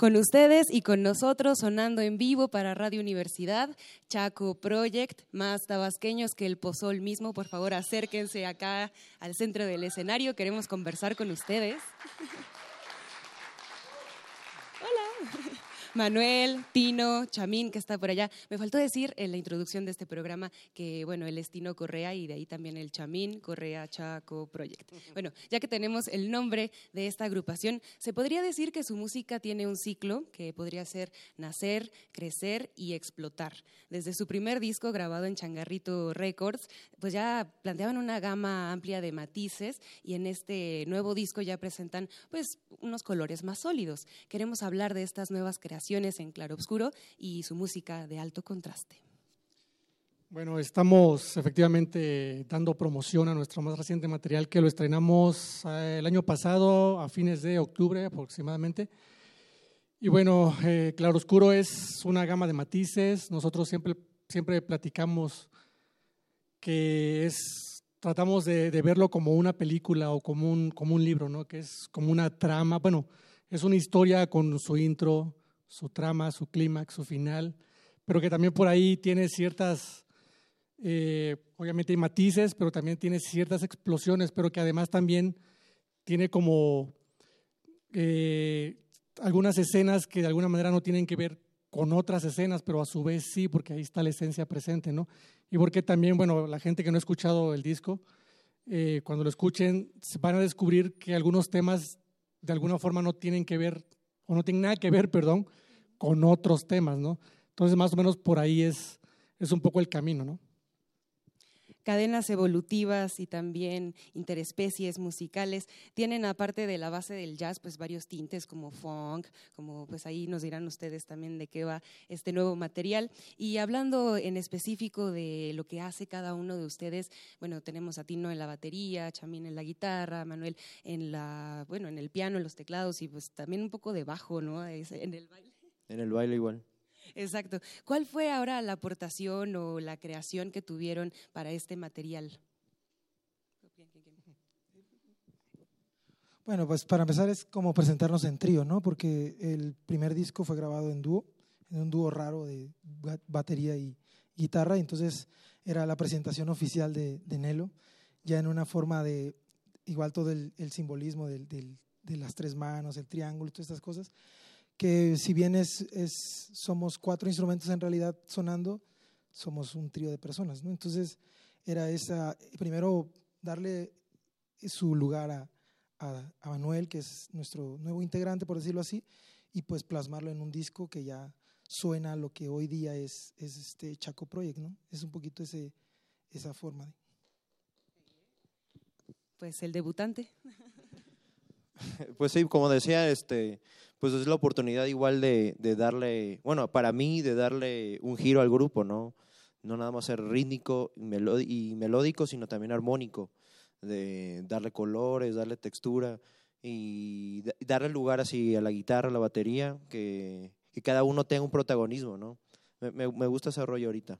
Con ustedes y con nosotros sonando en vivo para Radio Universidad, Chaco Project, más tabasqueños que el pozol mismo. Por favor, acérquense acá al centro del escenario. Queremos conversar con ustedes. Hola. Manuel, Tino, Chamín, que está por allá. Me faltó decir en la introducción de este programa que, bueno, él es Tino Correa y de ahí también el Chamín Correa Chaco Project. Bueno, ya que tenemos el nombre de esta agrupación, se podría decir que su música tiene un ciclo que podría ser nacer, crecer y explotar. Desde su primer disco grabado en Changarrito Records, pues ya planteaban una gama amplia de matices y en este nuevo disco ya presentan pues unos colores más sólidos. Queremos hablar de estas nuevas creaciones en claroscuro y su música de alto contraste. Bueno, estamos efectivamente dando promoción a nuestro más reciente material que lo estrenamos eh, el año pasado a fines de octubre aproximadamente. Y bueno, eh, Claroscuro es una gama de matices. Nosotros siempre, siempre platicamos que es, tratamos de, de, verlo como una película o como un, como un libro, ¿no? que es como una trama. Bueno, es una historia con su intro, su trama, su clímax, su final, pero que también por ahí tiene ciertas, eh, obviamente hay matices, pero también tiene ciertas explosiones, pero que además también tiene como eh, algunas escenas que de alguna manera no tienen que ver con otras escenas, pero a su vez sí, porque ahí está la esencia presente, ¿no? Y porque también, bueno, la gente que no ha escuchado el disco, eh, cuando lo escuchen, van a descubrir que algunos temas de alguna forma no tienen que ver, o no tienen nada que ver, perdón, con otros temas, ¿no? Entonces, más o menos por ahí es, es un poco el camino, ¿no? Cadenas evolutivas y también interespecies musicales tienen, aparte de la base del jazz, pues varios tintes como funk, como pues ahí nos dirán ustedes también de qué va este nuevo material. Y hablando en específico de lo que hace cada uno de ustedes, bueno, tenemos a Tino en la batería, Chamín en la guitarra, Manuel en la, bueno, en el piano, en los teclados y pues también un poco de bajo, ¿no? En el baile. En el baile igual. Exacto. ¿Cuál fue ahora la aportación o la creación que tuvieron para este material? Bueno, pues para empezar es como presentarnos en trío, ¿no? Porque el primer disco fue grabado en dúo, en un dúo raro de batería y guitarra, y entonces era la presentación oficial de, de Nelo, ya en una forma de, igual todo el, simbolismo de las tres manos, el triángulo, todas estas cosas, que si bien es, es, somos cuatro instrumentos en realidad sonando, somos un trío de personas, ¿no? Entonces era esa, primero darle su lugar a, a, Manuel, que es nuestro nuevo integrante, por decirlo así, y pues plasmarlo en un disco que ya suena a lo que hoy día es, es este Chaco Project, ¿no? Es un poquito ese, esa forma. De... Pues el debutante. Pues sí, como decía, este, pues es la oportunidad igual de, de, darle, bueno, para mí, de darle un giro al grupo, ¿no? No nada más ser rítmico y melódico, sino también armónico, de darle colores, darle textura y darle lugar así a la guitarra, a la batería, que, que cada uno tenga un protagonismo, ¿no? Me, me, me gusta ese rollo ahorita.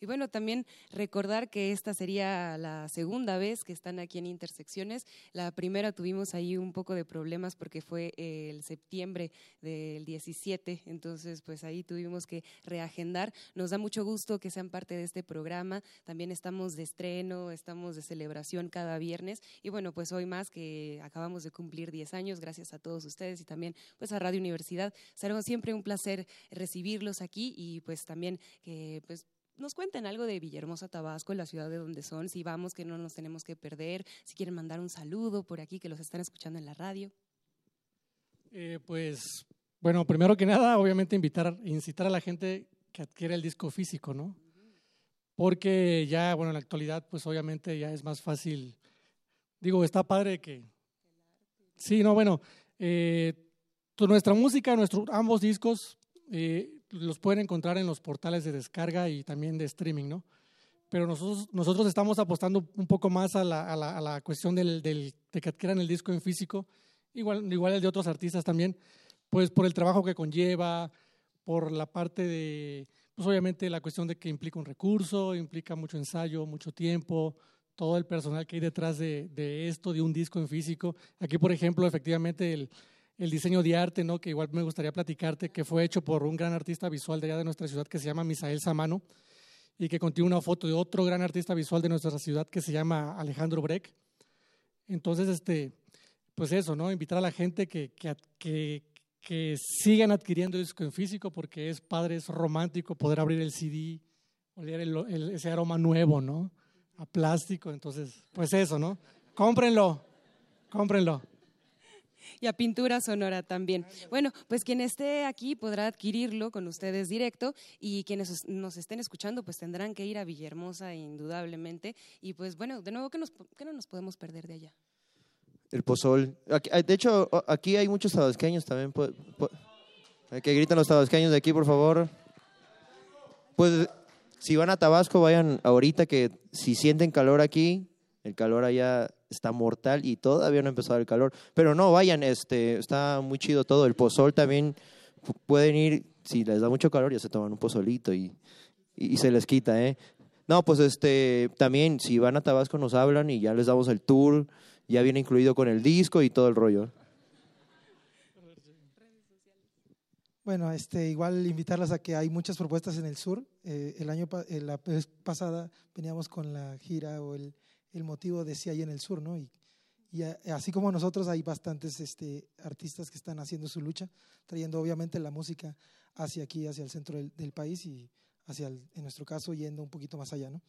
Y bueno, también recordar que esta sería la segunda vez que están aquí en Intersecciones. La primera tuvimos ahí un poco de problemas porque fue el septiembre del 17, entonces pues ahí tuvimos que reagendar. Nos da mucho gusto que sean parte de este programa. También estamos de estreno, estamos de celebración cada viernes y bueno, pues hoy más que acabamos de cumplir 10 años, gracias a todos ustedes y también pues a Radio Universidad. Será siempre un placer recibirlos aquí y pues también que pues nos cuenten algo de Villahermosa, Tabasco, la ciudad de donde son, si vamos, que no nos tenemos que perder, si quieren mandar un saludo por aquí, que los están escuchando en la radio. Eh, pues, bueno, primero que nada, obviamente invitar, incitar a la gente que adquiera el disco físico, ¿no? Porque ya, bueno, en la actualidad, pues obviamente ya es más fácil. Digo, está padre que... Sí, no, bueno, eh, nuestra música, nuestros ambos discos, eh, los pueden encontrar en los portales de descarga y también de streaming, ¿no? Pero nosotros, nosotros estamos apostando un poco más a la, a la, a la cuestión del, del, de que adquieran el disco en físico, igual, igual el de otros artistas también, pues por el trabajo que conlleva, por la parte de, pues obviamente la cuestión de que implica un recurso, implica mucho ensayo, mucho tiempo, todo el personal que hay detrás de, de esto, de un disco en físico. Aquí, por ejemplo, efectivamente el, el diseño de arte, ¿no? que igual me gustaría platicarte, que fue hecho por un gran artista visual de allá de nuestra ciudad que se llama Misael Samano y que contiene una foto de otro gran artista visual de nuestra ciudad que se llama Alejandro Breck. Entonces, este, pues eso, ¿no? Invitar a la gente que, que, que, sigan adquiriendo disco en físico porque es padre, es romántico poder abrir el CD, oler ese aroma nuevo, ¿no? A plástico, entonces, pues eso, ¿no? Cómprenlo, cómprenlo. Y a pintura sonora también. Bueno, pues quien esté aquí podrá adquirirlo con ustedes directo y quienes nos estén escuchando pues tendrán que ir a Villahermosa indudablemente. Y pues bueno, de nuevo, ¿qué, nos, qué no nos podemos perder de allá? El pozol. De hecho, aquí hay muchos tabasqueños también. Que gritan los tabasqueños de aquí, por favor. Pues si van a Tabasco, vayan ahorita que si sienten calor aquí, el calor allá está mortal y todavía no ha empezado el calor. Pero no, vayan, este, está muy chido todo. El pozol también pueden ir, si les da mucho calor, ya se toman un pozolito y, y, se les quita, ¿eh? No, pues este, también si van a Tabasco nos hablan y ya les damos el tour, ya viene incluido con el disco y todo el rollo. Bueno, este, igual invitarlas a que hay muchas propuestas en el sur. Eh, el año eh, la vez pasada veníamos con la gira o el, el motivo de si hay en el sur, ¿no? Y, y así como nosotros hay bastantes este, artistas que están haciendo su lucha, trayendo obviamente la música hacia aquí, hacia el centro del, del país y hacia, el, en nuestro caso, yendo un poquito más allá, ¿no?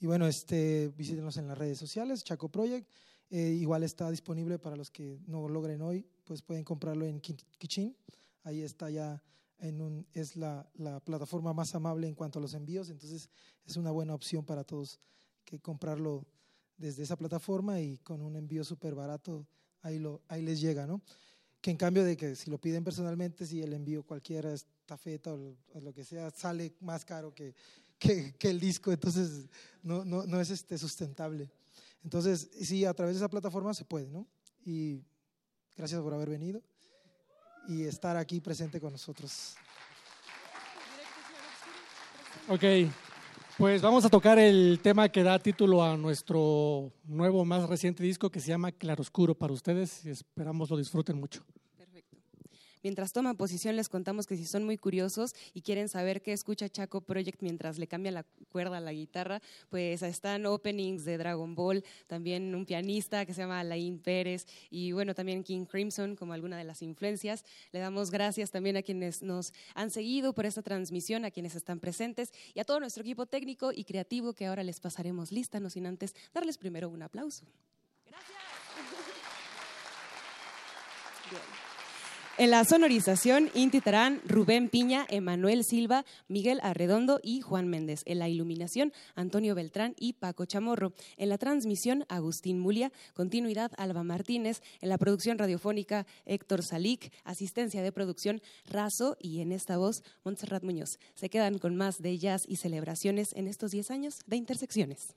Y bueno, este, visítenos en las redes sociales, Chaco Project. Eh, igual está disponible para los que no logren hoy, pues pueden comprarlo en Kichin. Ahí está ya en un, es la, la, plataforma más amable en cuanto a los envíos, entonces es una buena opción para todos que comprarlo desde esa plataforma y con un envío súper barato ahí, lo, ahí les llega, ¿no? Que en cambio de que si lo piden personalmente, si el envío cualquiera, estafeta o, o lo que sea, sale más caro que, que, que el disco, entonces no, no, no es este sustentable. Entonces, sí, a través de esa plataforma se puede, ¿no? Y gracias por haber venido y estar aquí presente con nosotros. Ok, pues vamos a tocar el tema que da título a nuestro nuevo, más reciente disco que se llama Claroscuro para ustedes y esperamos lo disfruten mucho. Mientras toman posición, les contamos que si son muy curiosos y quieren saber qué escucha Chaco Project mientras le cambia la cuerda a la guitarra, pues están openings de Dragon Ball, también un pianista que se llama Alain Pérez y bueno, también King Crimson como alguna de las influencias. Le damos gracias también a quienes nos han seguido por esta transmisión, a quienes están presentes y a todo nuestro equipo técnico y creativo que ahora les pasaremos lista, no sin antes darles primero un aplauso. Gracias. En la sonorización, Inti Tarán, Rubén Piña, Emanuel Silva, Miguel Arredondo y Juan Méndez. En la iluminación, Antonio Beltrán y Paco Chamorro. En la transmisión, Agustín Mulia. Continuidad, Alba Martínez. En la producción radiofónica, Héctor Salic. Asistencia de producción, Razo. Y en esta voz, Montserrat Muñoz. Se quedan con más de jazz y celebraciones en estos 10 años de intersecciones.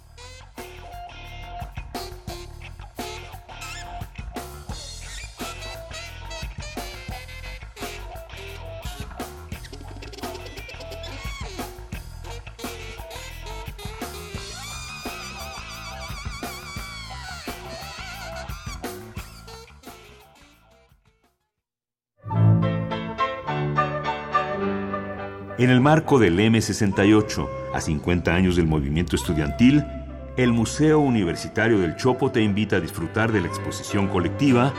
En el marco del M68, a 50 años del movimiento estudiantil, el Museo Universitario del Chopo te invita a disfrutar de la exposición colectiva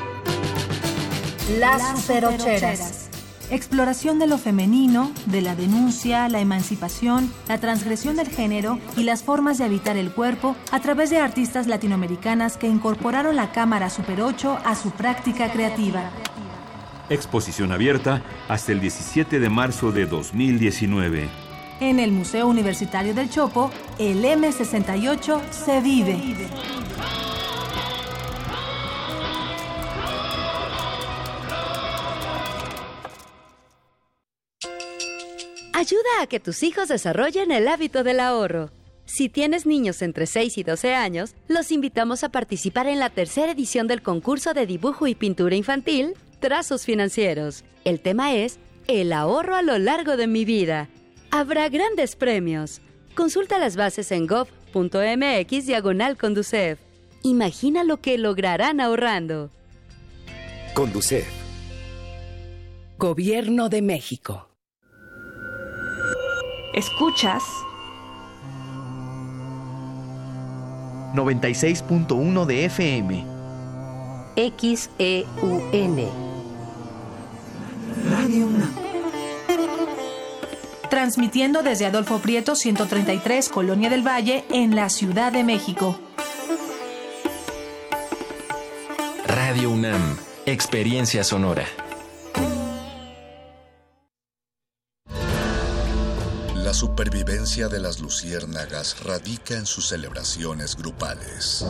Las Superocheras. Exploración de lo femenino, de la denuncia, la emancipación, la transgresión del género y las formas de habitar el cuerpo a través de artistas latinoamericanas que incorporaron la cámara Super 8 a su práctica creativa. Exposición abierta hasta el 17 de marzo de 2019. En el Museo Universitario del Chopo, el M68 se vive. Ayuda a que tus hijos desarrollen el hábito del ahorro. Si tienes niños entre 6 y 12 años, los invitamos a participar en la tercera edición del concurso de dibujo y pintura infantil Trazos Financieros. El tema es El ahorro a lo largo de mi vida. Habrá grandes premios. Consulta las bases en gov.mx diagonal Conducef. Imagina lo que lograrán ahorrando. Conducef. Gobierno de México. Escuchas 96.1 de FM. XEUN. Radio Transmitiendo desde Adolfo Prieto 133, Colonia del Valle, en la Ciudad de México. Radio UNAM. Experiencia sonora. La supervivencia de las luciérnagas radica en sus celebraciones grupales.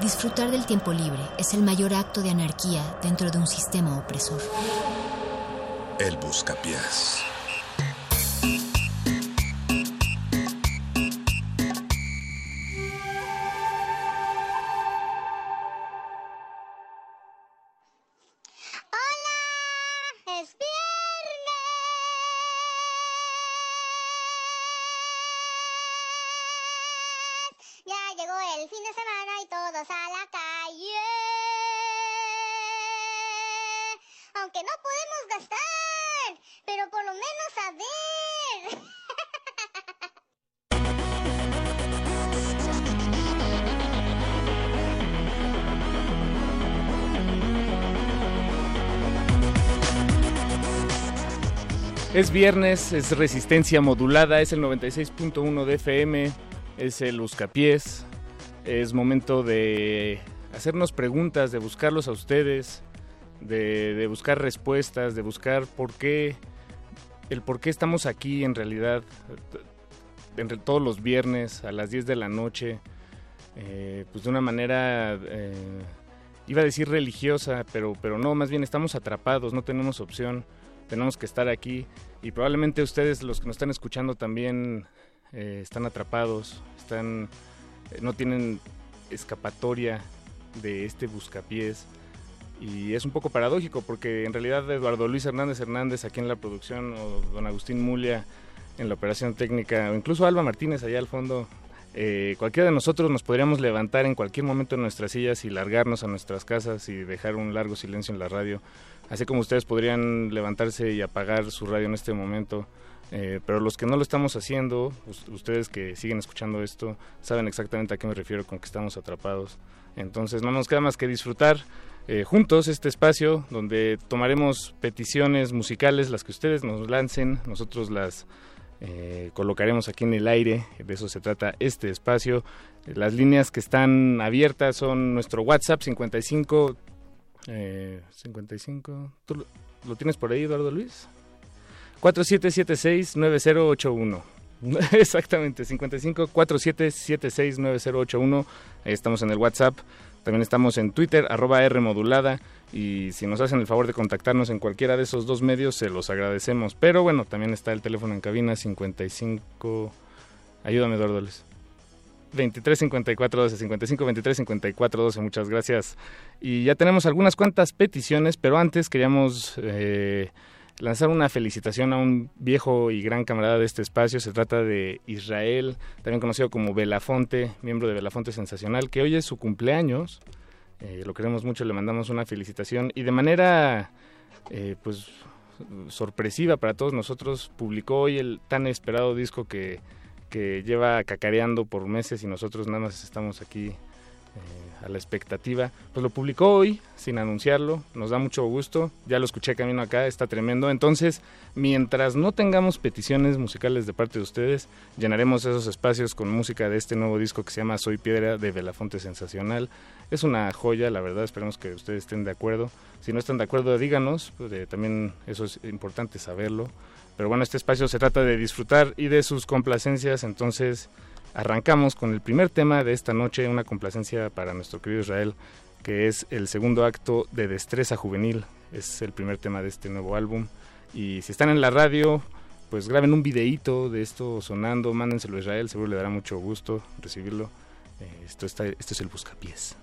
Disfrutar del tiempo libre es el mayor acto de anarquía dentro de un sistema opresor. El buscapiés. Es viernes, es resistencia modulada, es el 96.1 de FM, es el Buscapiés. Es momento de hacernos preguntas, de buscarlos a ustedes, de, buscar respuestas, de buscar por qué, el por qué estamos aquí en realidad, entre todos los viernes a las 10 de la noche, eh, pues de una manera, eh, iba a decir religiosa, pero, pero no, más bien estamos atrapados, no tenemos opción tenemos que estar aquí. Y probablemente ustedes los que nos están escuchando también eh, están atrapados, están eh, no tienen escapatoria de este buscapiés. Y es un poco paradójico porque en realidad Eduardo Luis Hernández Hernández aquí en la producción o don Agustín Mulia en la operación técnica o incluso Alba Martínez allá al fondo eh, cualquiera de nosotros nos podríamos levantar en cualquier momento en nuestras sillas y largarnos a nuestras casas y dejar un largo silencio en la radio así como ustedes podrían levantarse y apagar su radio en este momento. Eh, pero los que no lo estamos haciendo, us- ustedes que siguen escuchando esto, saben exactamente a qué me refiero con que estamos atrapados. Entonces no nos queda más que disfrutar eh, juntos este espacio donde tomaremos peticiones musicales, las que ustedes nos lancen, nosotros las eh, colocaremos aquí en el aire, de eso se trata este espacio. Las líneas que están abiertas son nuestro WhatsApp 55 eh, 55. ¿Tú lo, lo tienes por ahí, Eduardo Luis? 4776-9081. Exactamente, 55 47 76 9081. Ahí estamos en el WhatsApp. También estamos en Twitter, arroba R modulada. Y si nos hacen el favor de contactarnos en cualquiera de esos dos medios, se los agradecemos. Pero bueno, también está el teléfono en cabina 55. Ayúdame, Dordoles. 23 54 12 55 23 54 12 muchas gracias y ya tenemos algunas cuantas peticiones pero antes queríamos eh, lanzar una felicitación a un viejo y gran camarada de este espacio. Se trata de Israel, también conocido como Belafonte, miembro de Belafonte Sensacional, que hoy es su cumpleaños. Eh, lo queremos mucho, le mandamos una felicitación y de manera eh, pues sorpresiva para todos nosotros publicó hoy el tan esperado disco que, que lleva cacareando por meses y nosotros nada más estamos aquí a la expectativa. Pues lo publicó hoy, sin anunciarlo, nos da mucho gusto, ya lo escuché camino acá, está tremendo. Entonces, mientras no tengamos peticiones musicales de parte de ustedes, llenaremos esos espacios con música de este nuevo disco que se llama Soy Piedra de Belafonte Sensacional. Es una joya, la verdad, esperemos que ustedes estén de acuerdo. Si no están de acuerdo, díganos, pues, eh, también eso es importante saberlo. Pero bueno, este espacio se trata de disfrutar y de sus complacencias, entonces Arrancamos con el primer tema de esta noche, una complacencia para nuestro querido Israel, que es el segundo acto de Destreza Juvenil. Es el primer tema de este nuevo álbum. Y si están en la radio, pues graben un videíto de esto sonando, mándenselo a Israel, seguro le dará mucho gusto recibirlo. Eh, esto, está, esto es el Buscapiés.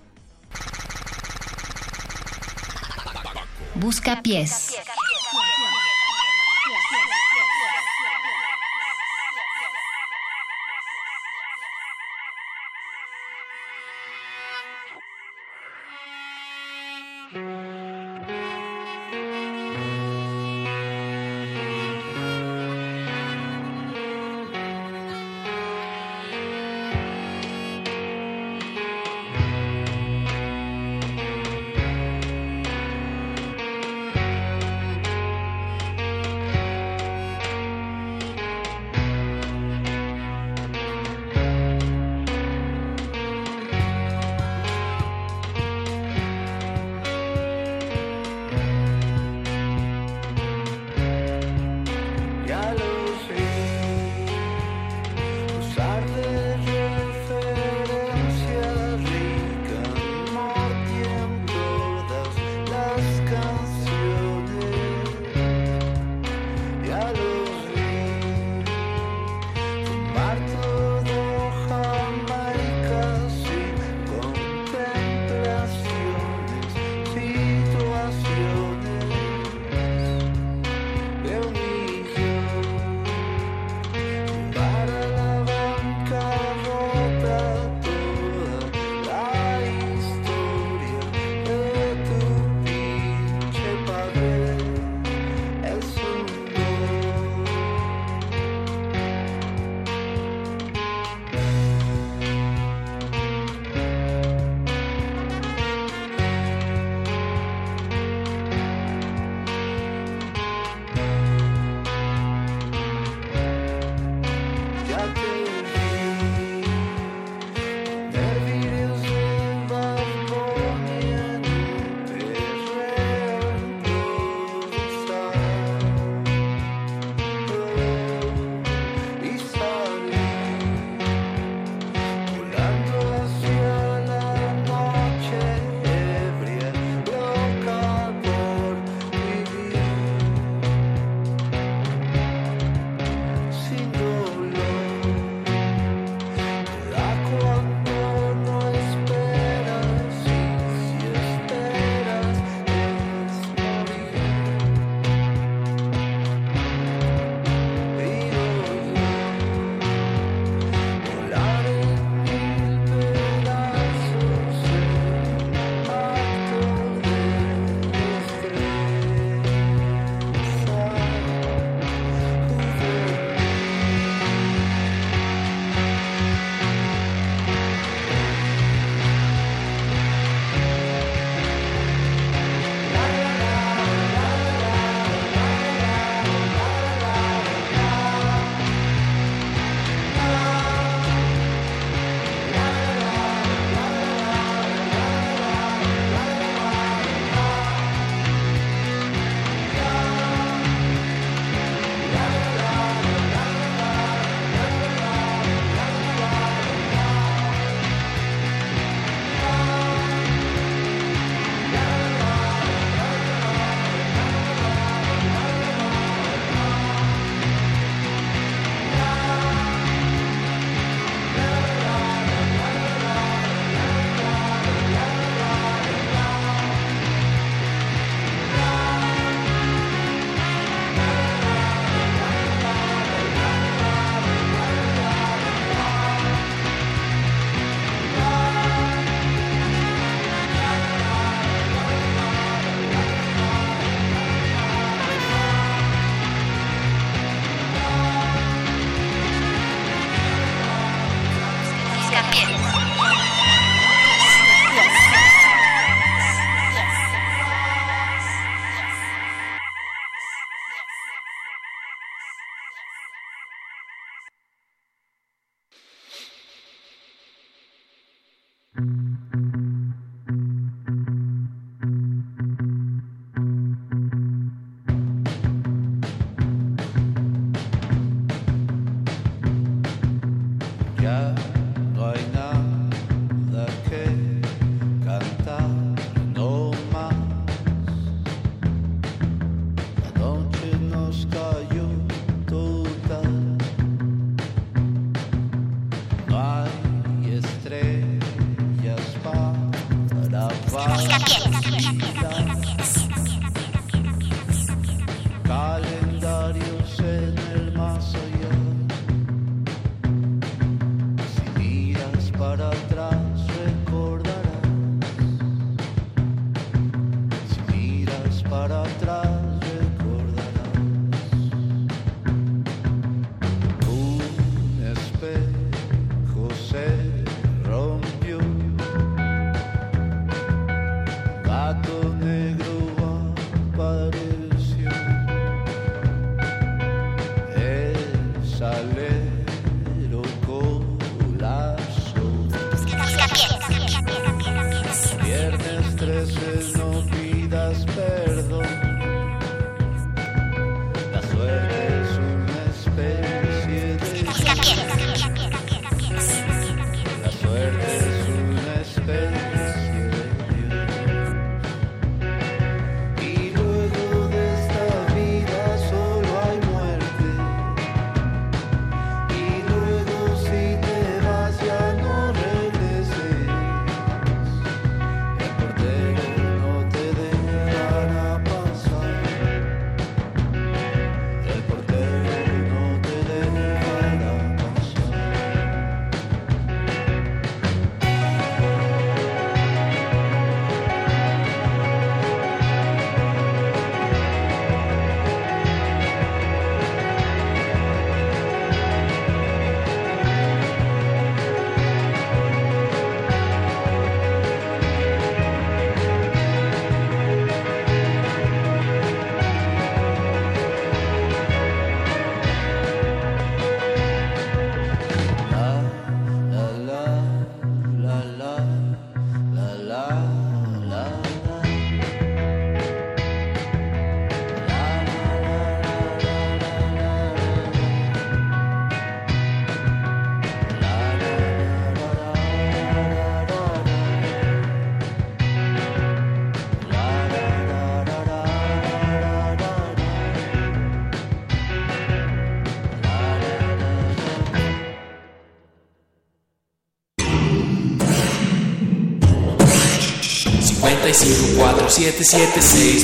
Buscapiés.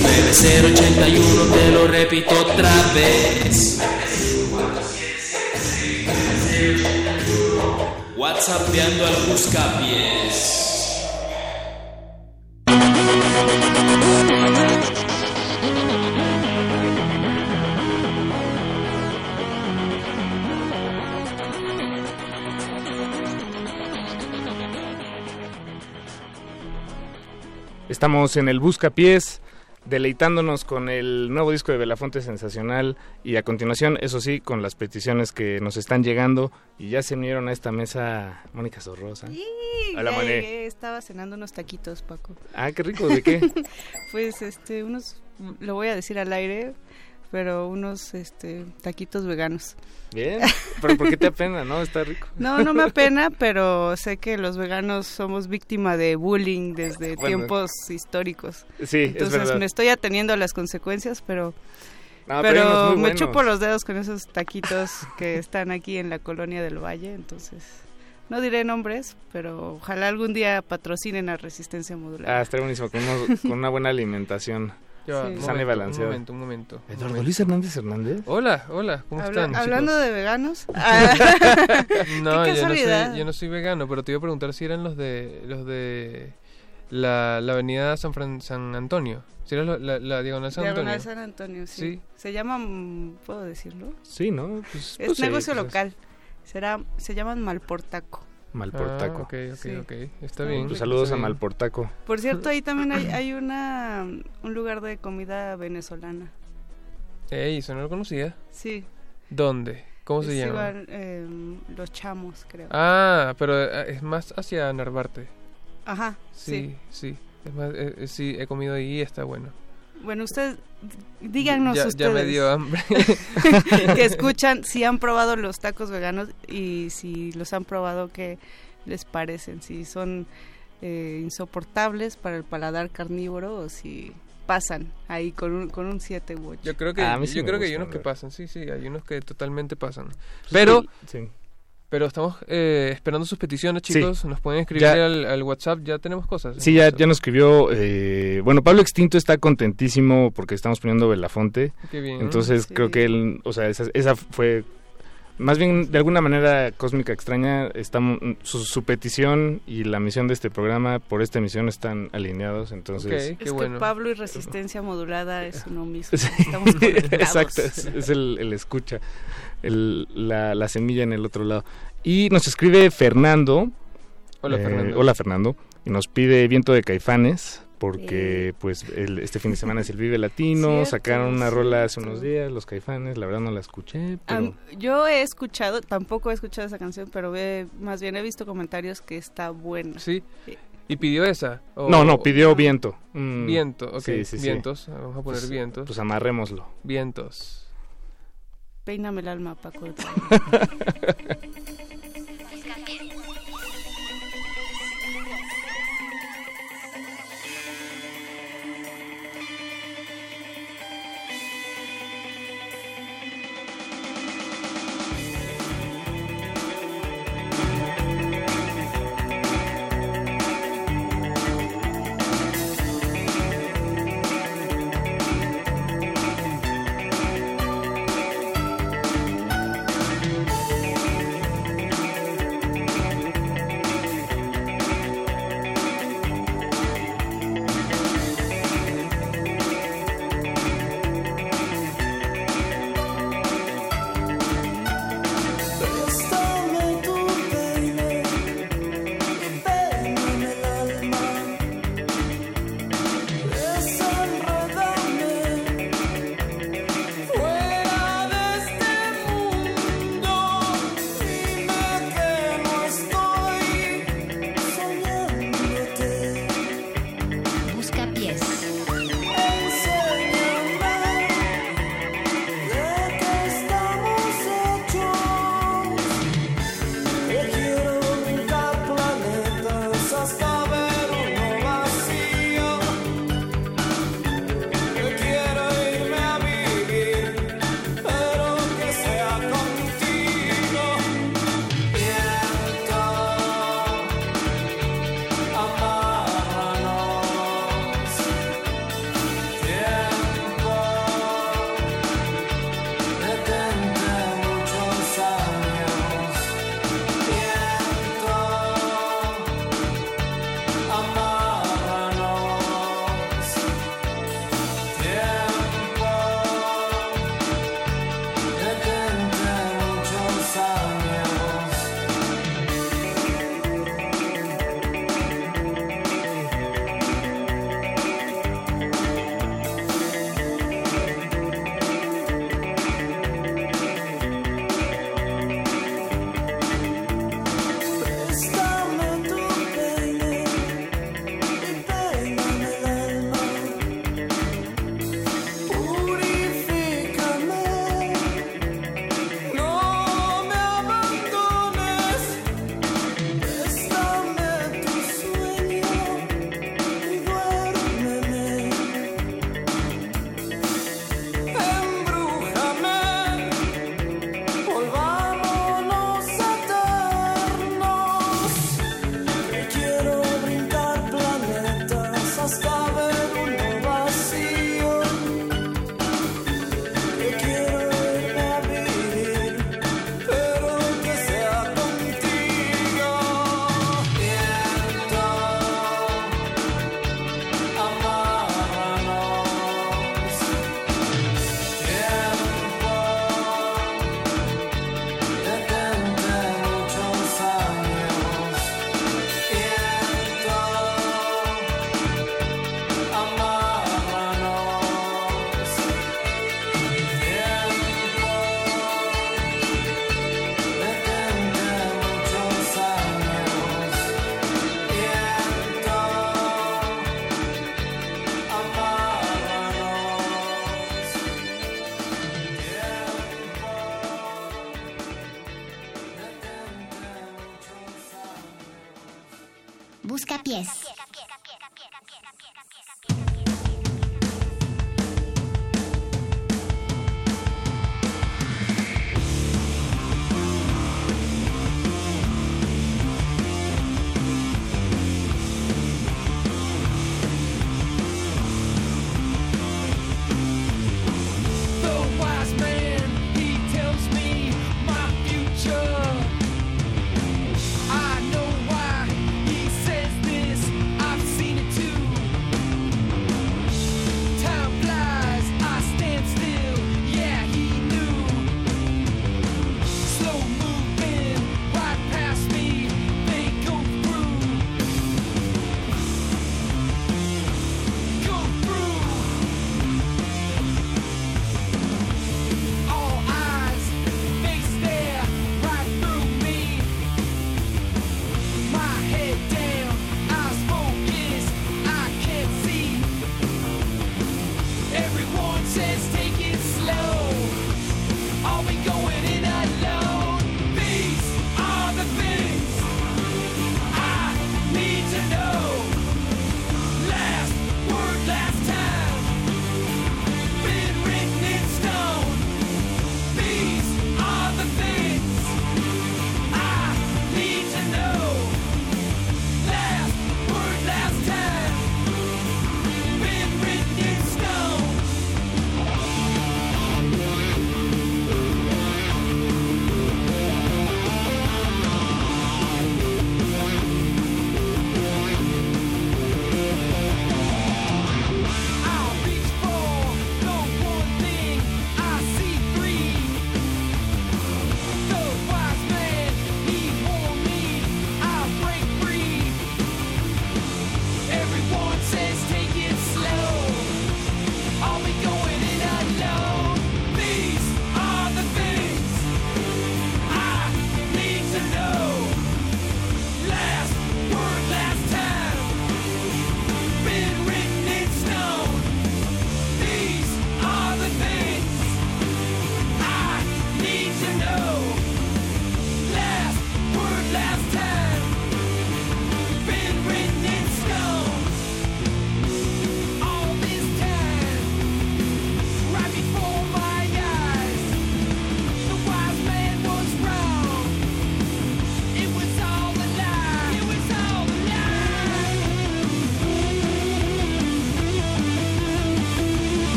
9081 te lo repito otra vez. WhatsAppeando al buscapiés. Estamos en el Buscapiés, deleitándonos con el nuevo disco de Belafonte Sensacional y a continuación, eso sí, con las peticiones que nos están llegando y ya se unieron a esta mesa Mónica Sorrosa. Sí, Hola, ya Mone. llegué, estaba cenando unos taquitos, Paco. Ah, qué rico, ¿de qué? pues este, unos, lo voy a decir al aire, pero unos este, taquitos veganos. Bien, pero ¿por qué te apena, no? Está rico. No, no me apena, pero sé que los veganos somos víctima de bullying desde Bueno. tiempos históricos. Sí, es Entonces me estoy ateniendo a las consecuencias, pero No, pero me buenos. chupo los dedos con esos taquitos que están aquí en la colonia del Valle, entonces no diré nombres, pero ojalá algún día patrocinen a Resistencia Modular. Ah, está buenísimo, con, unos- con una buena alimentación. Ya va, Sana un momento, un momento, un momento, un Eduardo momento. Luis Hernández Hernández. Hola, hola, ¿cómo Habla- están? hablando chicos? de veganos. no, Qué yo no, soy, yo no soy vegano, pero te iba a preguntar si eran los de los de la, la avenida San, Fran- San Antonio. Si era lo- la, la diagonal San Diagonal Antonio. San Antonio, sí. Sí. Se llama, ¿puedo decirlo? Sí, ¿no? Pues, Es pues sí, negocio pues es- local. Será, se llaman Malportaco. Malportaco. Ah, ok, ok, Sí. ok. Está bien. Pues saludos a. Malportaco. Por cierto, ahí también hay, hay una un lugar de comida venezolana. Ey, eso no lo conocía. Sí. ¿Dónde? ¿Cómo se llama? igual, eh, Los Chamos, creo. Ah, pero eh, es más hacia Narvarte. Ajá, Sí, sí. Es más, eh, eh, sí, he comido ahí y está bueno. Bueno, ustedes, díganos Ya- ya ustedes. me dio hambre. que escuchan si han probado los tacos veganos y si los han probado, ¿qué les parecen? Si son eh, insoportables para el paladar carnívoro o si pasan ahí con un, con un 7 u 8. Yo creo que, Ah, sí yo creo que hay unos que pasan, sí, sí, hay unos que totalmente pasan. Pero, sí. Pero estamos eh, esperando sus peticiones, Sí. chicos. Nos pueden escribir Ya- al, al WhatsApp, ya tenemos cosas. Sí, ya, ya nos escribió. eh, bueno, Pablo Extinto está contentísimo porque estamos poniendo Belafonte. Qué bien. Entonces Sí. creo que él, o sea, esa, esa fue. Más bien, de alguna manera cósmica extraña, estamos, su, su petición y la misión de este programa por esta emisión están alineados. Entonces, es que Pablo y resistencia modulada es uno mismo. Sí, Estamos. Exacto, es, es el, el escucha, el- la, la semilla en el otro lado. Y nos escribe Fernando. Hola, eh, Fernando. Hola Fernando. Y nos pide Viento de Caifanes, porque pues el- este fin de semana es el Vive Latino, Cierto, sacaron una rola hace unos días, los Caifanes, la verdad no la escuché, pero... Yo he escuchado, tampoco he escuchado esa canción, pero he- más bien he visto comentarios que está buena. Sí. ¿Y pidió esa? O- No, no, pidió Viento. Mm, Viento, ok. sí, sí, sí. vientos, vamos a poner Pues- vientos. Pues amarrémoslo. Vientos. Peíname el alma, Paco.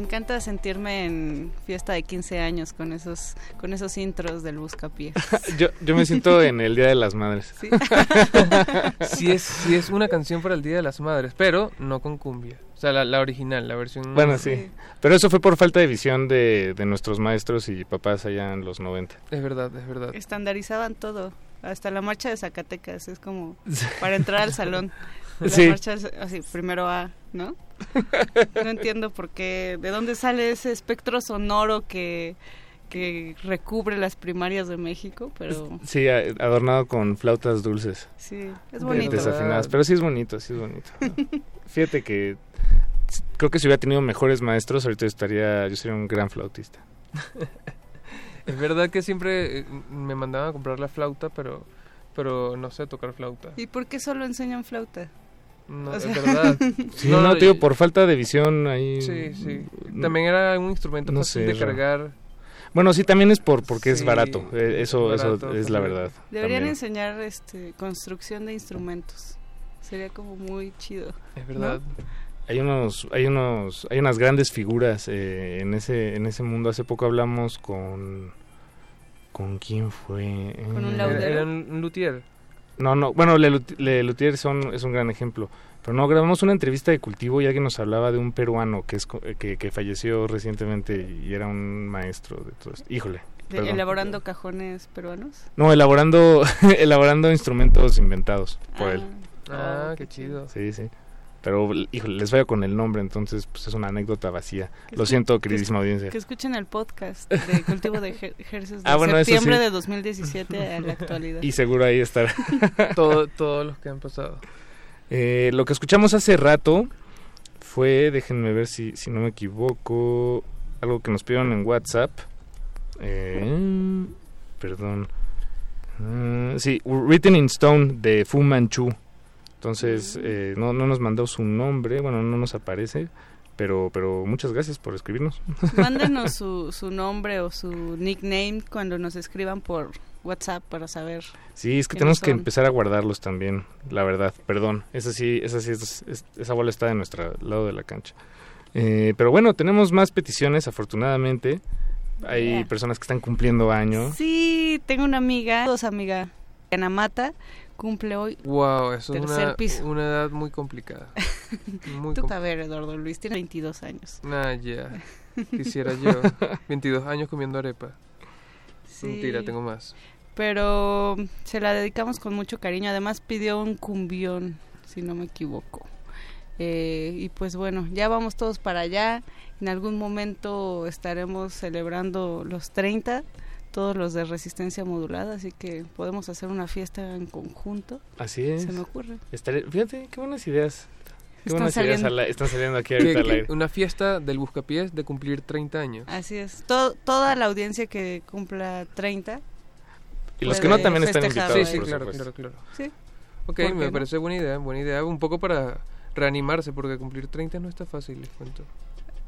encanta sentirme en fiesta de 15 años con esos con esos intros del Buscapiés. yo, yo me siento en el Día de las Madres. Sí. sí, es, sí es una canción para el Día de las Madres, pero no con cumbia. O sea, la, la original, la versión... Bueno, sí. Pero eso fue por falta de visión de, de nuestros maestros y papás allá en los 90. Es verdad, es verdad. Estandarizaban todo. Hasta la marcha de Zacatecas es como para entrar al salón. La Sí. marcha es así, primero A, ¿no? No entiendo por qué, de dónde sale ese espectro sonoro que, que recubre las primarias de México, pero Sí, adornado con flautas dulces. sí, es bonito. Desafinadas. Pero sí es bonito, sí es bonito. Fíjate que creo que si hubiera tenido mejores maestros, ahorita estaría, yo sería un gran flautista. Es verdad que siempre eh, me mandaban a comprar la flauta, pero, pero no sé tocar flauta. ¿Y por qué solo enseñan flauta? No, O verdad. Sí, no, digo, por falta de visión ahí... Sí, sí. También era un instrumento No fácil sé, de cargar. Bueno, sí, también es por porque es barato. eh, Eso, barato eso es la verdad. Deberían también. enseñar este construcción de instrumentos. Sería como muy chido. Es ¿no? verdad. Hay unos, hay unos, hay unas grandes figuras eh, en ese, en ese mundo. Hace poco hablamos con, ¿con quién fue? Con un Eh, laudero. Era un luthier. No, no, bueno, Le, Lut- Le Luthier son, es un gran ejemplo. Pero no, grabamos una entrevista de cultivo y alguien nos hablaba de un peruano que, es, co- eh, que, que falleció recientemente y era un maestro de todo esto. Híjole. Perdón. elaborando cajones peruanos. No, elaborando, elaborando instrumentos inventados por él. Ah, qué chido. Sí, sí. Pero, híjole, les vaya con el nombre, entonces pues es una anécdota vacía. Que Lo siento, que queridísima escu- audiencia. Que escuchen el podcast de cultivo de ejer- ejercicios de Ah, bueno, septiembre sí. de 2017 a la actualidad. Y seguro ahí estará. Todo, todos los que han pasado. Eh, lo que escuchamos hace rato fue, déjenme ver si, si no me equivoco, algo que nos pidieron en WhatsApp. Eh, perdón. Ah, sí, Written in Stone de Fu Manchu. Entonces, eh, no, no nos mandó su nombre, bueno, no nos aparece, pero, pero muchas gracias por escribirnos. Mándenos su, su nombre o su nickname cuando nos escriban por WhatsApp para saber. Sí, es que tenemos que empezar a guardarlos también, la verdad. Perdón, esa sí, esa sí, es- es- esa bola está de nuestro lado de la cancha. Eh, pero bueno, tenemos más peticiones, afortunadamente. Hay Yeah. personas que están cumpliendo año. Sí, tengo una amiga, dos amiga, Ana Mata, cumple hoy. Wow, eso es una, piso. una edad muy complicada. Muy Tú complicada. a ver, Eduardo Luis, tiene 22 años. Nah, ya. Quisiera yo. 22 años comiendo arepa. Sí. Mentira, tengo más. Pero se la dedicamos con mucho cariño. Además pidió un cumbión, si no me equivoco. Eh, y pues bueno, ya vamos todos para allá. En algún momento estaremos celebrando los 30, todos los de resistencia modulada, así que podemos hacer una fiesta en conjunto. Así es. Se me ocurre. Estaré- fíjate, qué buenas ideas. Qué Están buenas ideas saliendo. al a- están saliendo aquí ahorita al aire. una fiesta del buscapiés de cumplir 30 años. Así es. To- toda la audiencia que cumpla 30. Y los que no también están invitados, Sí, sí, por claro, claro, claro. Sí. Ok, ¿Por qué me no? parece buena idea, buena idea. Un poco para reanimarse, porque cumplir 30 no está fácil, les cuento.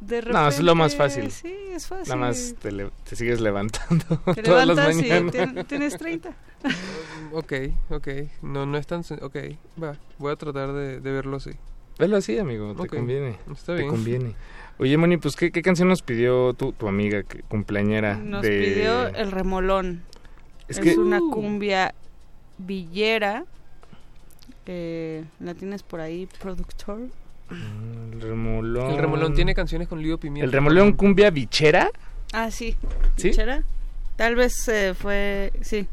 De No, es lo más repente, fácil. Sí, es fácil. Nada más te, le- te sigues levantando Te todas las levantas y mañanas. tien- tienes 30. Ok, ok. No, no es tan... Ok, va. Voy a tratar de, de verlo así. Velo así, amigo, te Ok, conviene. está te bien. conviene. Oye, Moni, pues, ¿qué, qué canción nos pidió tu, tu amiga que, cumpleañera? Nos de... pidió el remolón. Es Es, que- una cumbia villera. Eh, ¿La tienes por ahí, productor? El remolón. El remolón tiene canciones con Lío Pimienta. ¿El remolón cumbia bichera? Ah, sí. ¿Sí? ¿Villera? Tal vez eh, fue... Sí.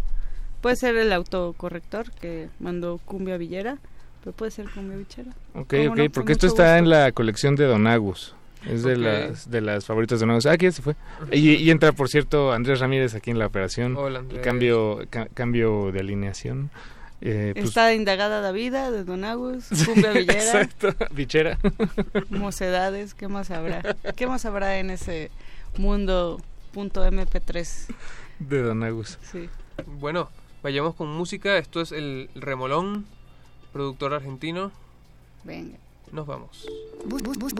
Puede ser el autocorrector que mandó cumbia villera. Pero puede ser cumbia bichera. Ok, ¿Cómo ok, no? Porque esto está gusto. en la colección de Don Agus. Es de las de las favoritas de Don Agus. Ah, aquí ya se fue. Y, y entra, por cierto, Andrés Ramírez aquí en la operación. Hola, Andrés. cambio, ca- cambio de alineación. Eh, pues- Está indagada la vida de Don Agus, cumbia villera, Exacto, bichera. mocedades, ¿qué más habrá? ¿Qué más habrá en ese mundo punto MP3? De Don Agus. Sí. Bueno, vayamos con música. Esto es el Remolón, productor argentino. Venga. Nos vamos. Bus, bus,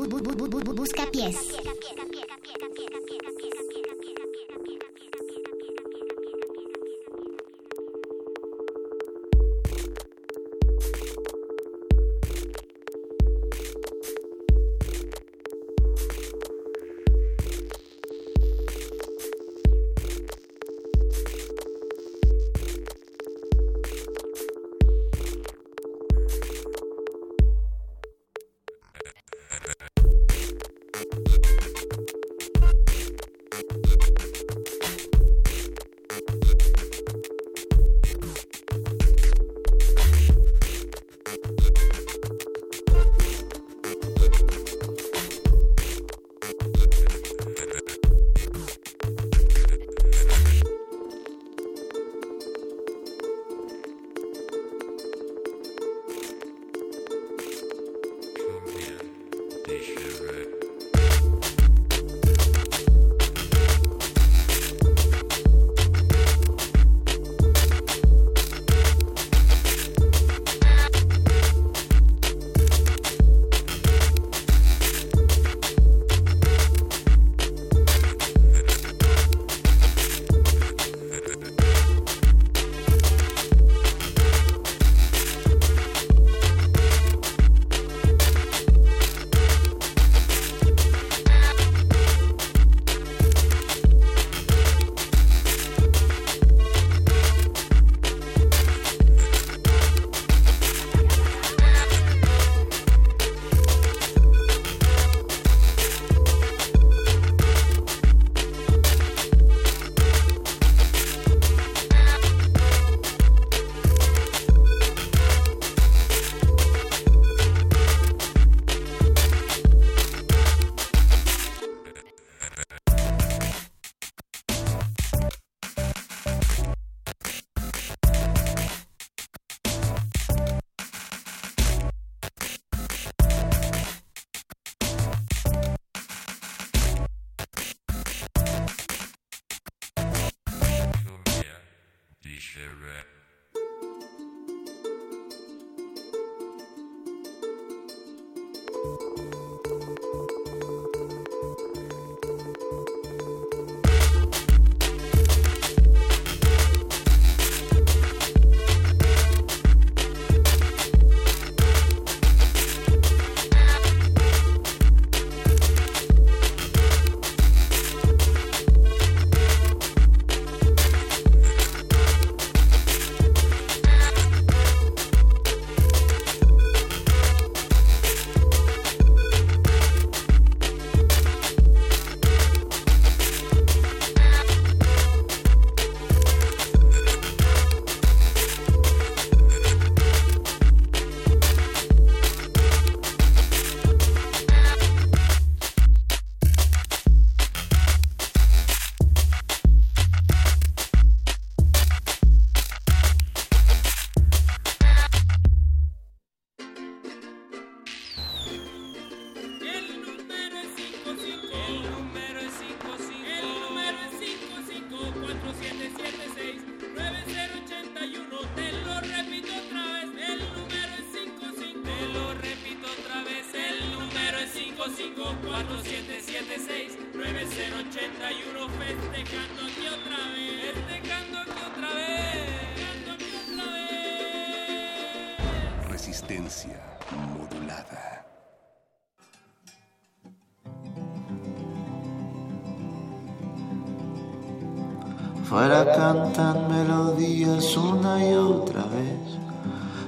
Cantan melodías una y otra vez.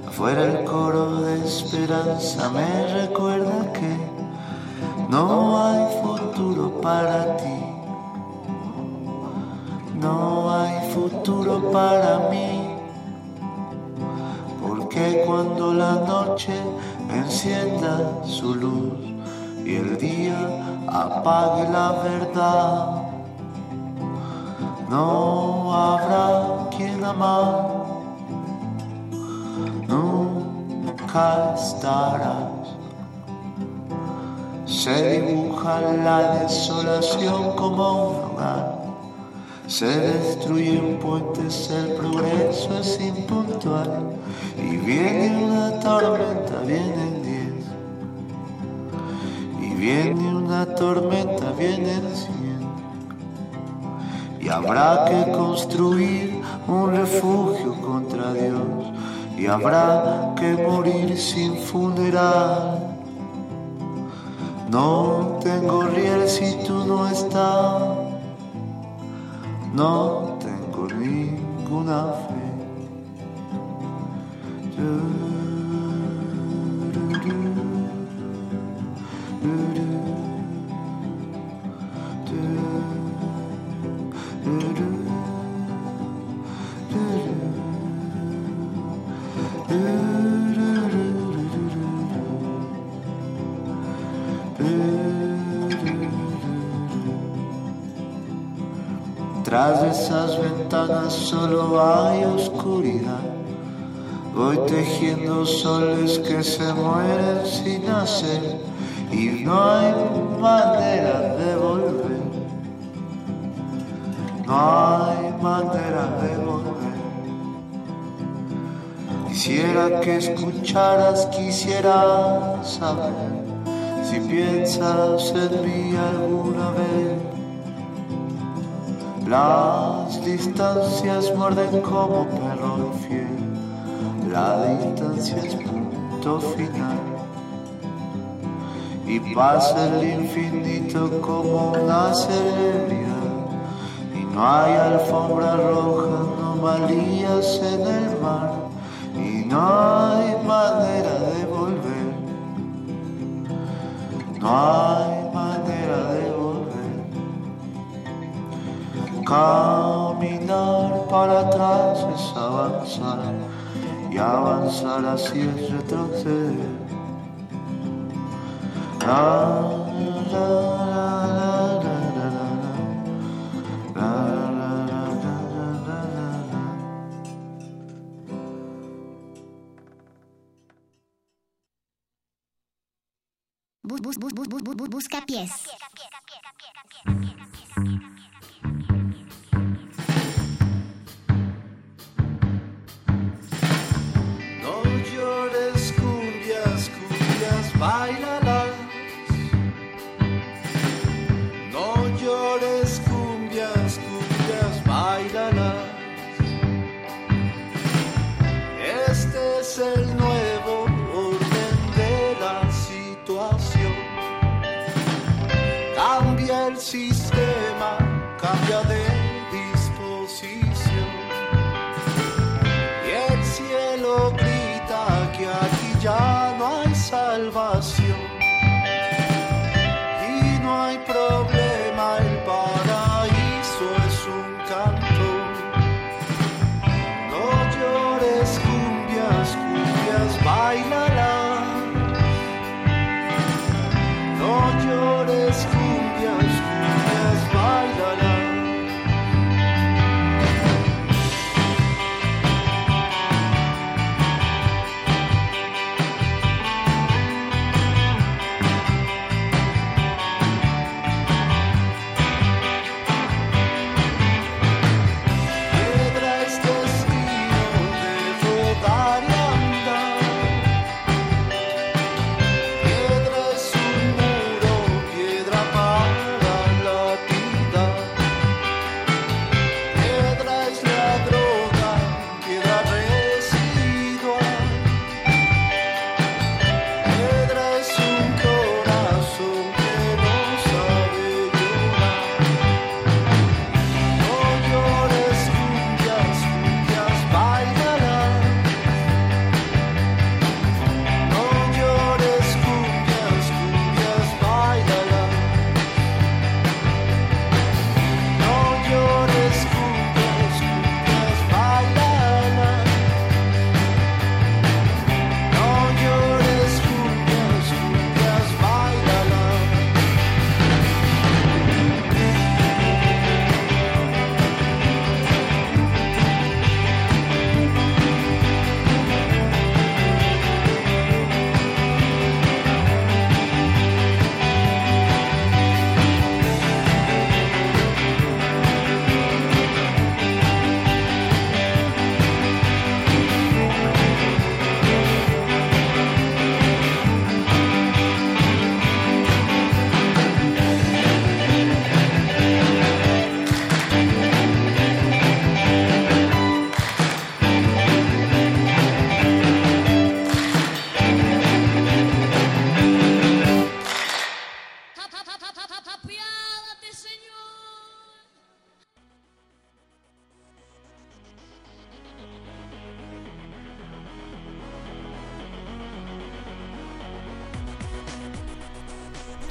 Afuera el coro de esperanza me recuerda que no hay futuro para ti. No hay futuro para mí. Porque cuando la noche encienda su luz y el día apague la verdad, no habrá quien amar, nunca estarás. Se dibuja la desolación como un hogar, se destruyen puentes, el progreso es impuntual. Y viene una tormenta, vienen diez, y viene una tormenta, vienen habrá que construir un refugio contra Dios. Y habrá que morir sin funeral. No tengo riel si tú no estás. No tengo ninguna solo hay oscuridad. Voy tejiendo soles que se mueren sin hacer y no hay manera de volver. No hay manera de volver. Quisiera que escucharas, quisiera saber si piensas en mí alguna vez. Distancias muerden como perro infiel. La distancia es punto final. Y pasa el infinito como una celebridad. Y no hay alfombra roja, anomalías en el mar. Y no hay manera de volver. No hay manera de volver. Caminar para atrás es avanzar y avanzar así es retroceder. La, la, la, la, la, la, la, Baila la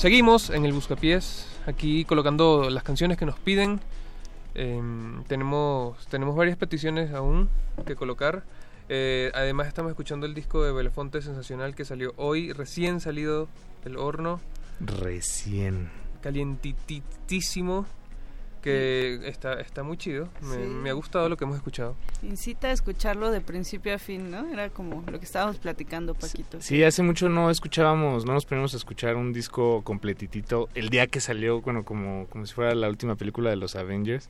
seguimos en el Buscapiés, aquí colocando las canciones que nos piden. Em, tenemos, tenemos varias peticiones aún que colocar. Eh, además estamos escuchando el disco de Belefonte Sensacional que salió hoy, recién salido del horno, Recién. calientitísimo, que está, está muy chido. Me, Sí. me ha gustado lo que hemos escuchado. Incita a escucharlo de principio a fin, ¿no? Era como lo que estábamos platicando, Paquito. Sí, hace mucho no escuchábamos, no nos poníamos a escuchar un disco completitito el día que salió, bueno, como, como si fuera la última película de los Avengers.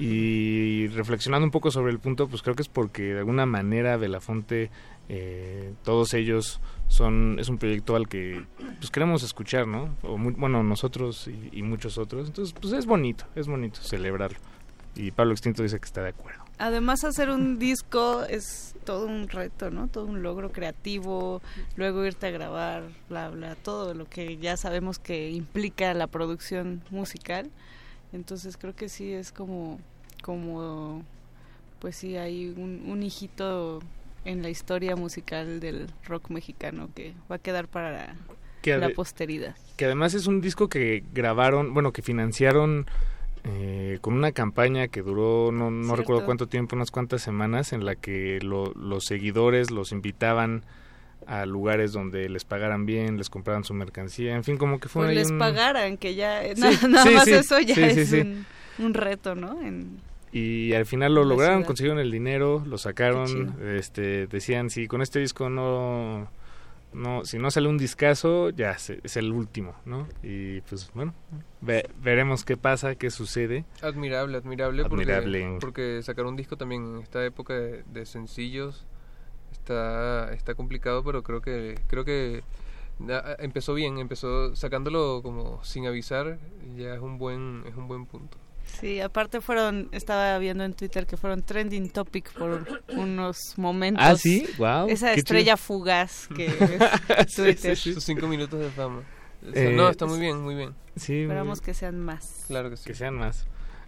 Y reflexionando un poco sobre el punto, pues creo que es porque de alguna manera Belafonte, eh, todos ellos son, es un proyecto al que pues queremos escuchar, ¿no? O bueno, nosotros y, y muchos otros. Entonces, pues es bonito, es bonito celebrarlo. Y Pablo Extinto dice que está de acuerdo. Además, hacer un disco es todo un reto, ¿no? Todo un logro creativo, luego irte a grabar, bla, bla, todo lo que ya sabemos que implica la producción musical. Entonces creo que sí es como, como pues sí, hay un, un hijito en la historia musical del rock mexicano que va a quedar para Que la posteridad. Que además es un disco que grabaron, bueno, que financiaron eh, con una campaña que duró, no, no recuerdo cuánto tiempo, unas cuantas semanas, en la que lo- los seguidores los invitaban a lugares donde les pagaran bien, les compraran su mercancía, en fin, como que fue Pues ahí les un- pagaran, que ya Sí, nada, nada sí, más sí, eso ya es un reto, ¿no? En, Y al final lo lograron, ciudad. consiguieron el dinero, lo sacaron, este, decían, si con este disco no, no, si no sale un discazo, ya se- es el último, ¿no? Y pues bueno, ve- veremos qué pasa, qué sucede. Admirable, admirable, Admirable. Porque, porque sacar un disco también en esta época de, de sencillos está está complicado, pero creo que creo que empezó bien, empezó sacándolo como sin avisar, ya es un buen es un buen punto. Sí, aparte fueron, estaba viendo en Twitter que fueron trending topic por unos momentos. Ah, ¿sí? Guau, Esa estrella chido. fugaz que es Sí, Twitter. sí, sí. Sus cinco minutos de fama. Eh, no, está muy bien, muy bien. Sí, Esperamos que sean más. Claro que sí. Que sean más.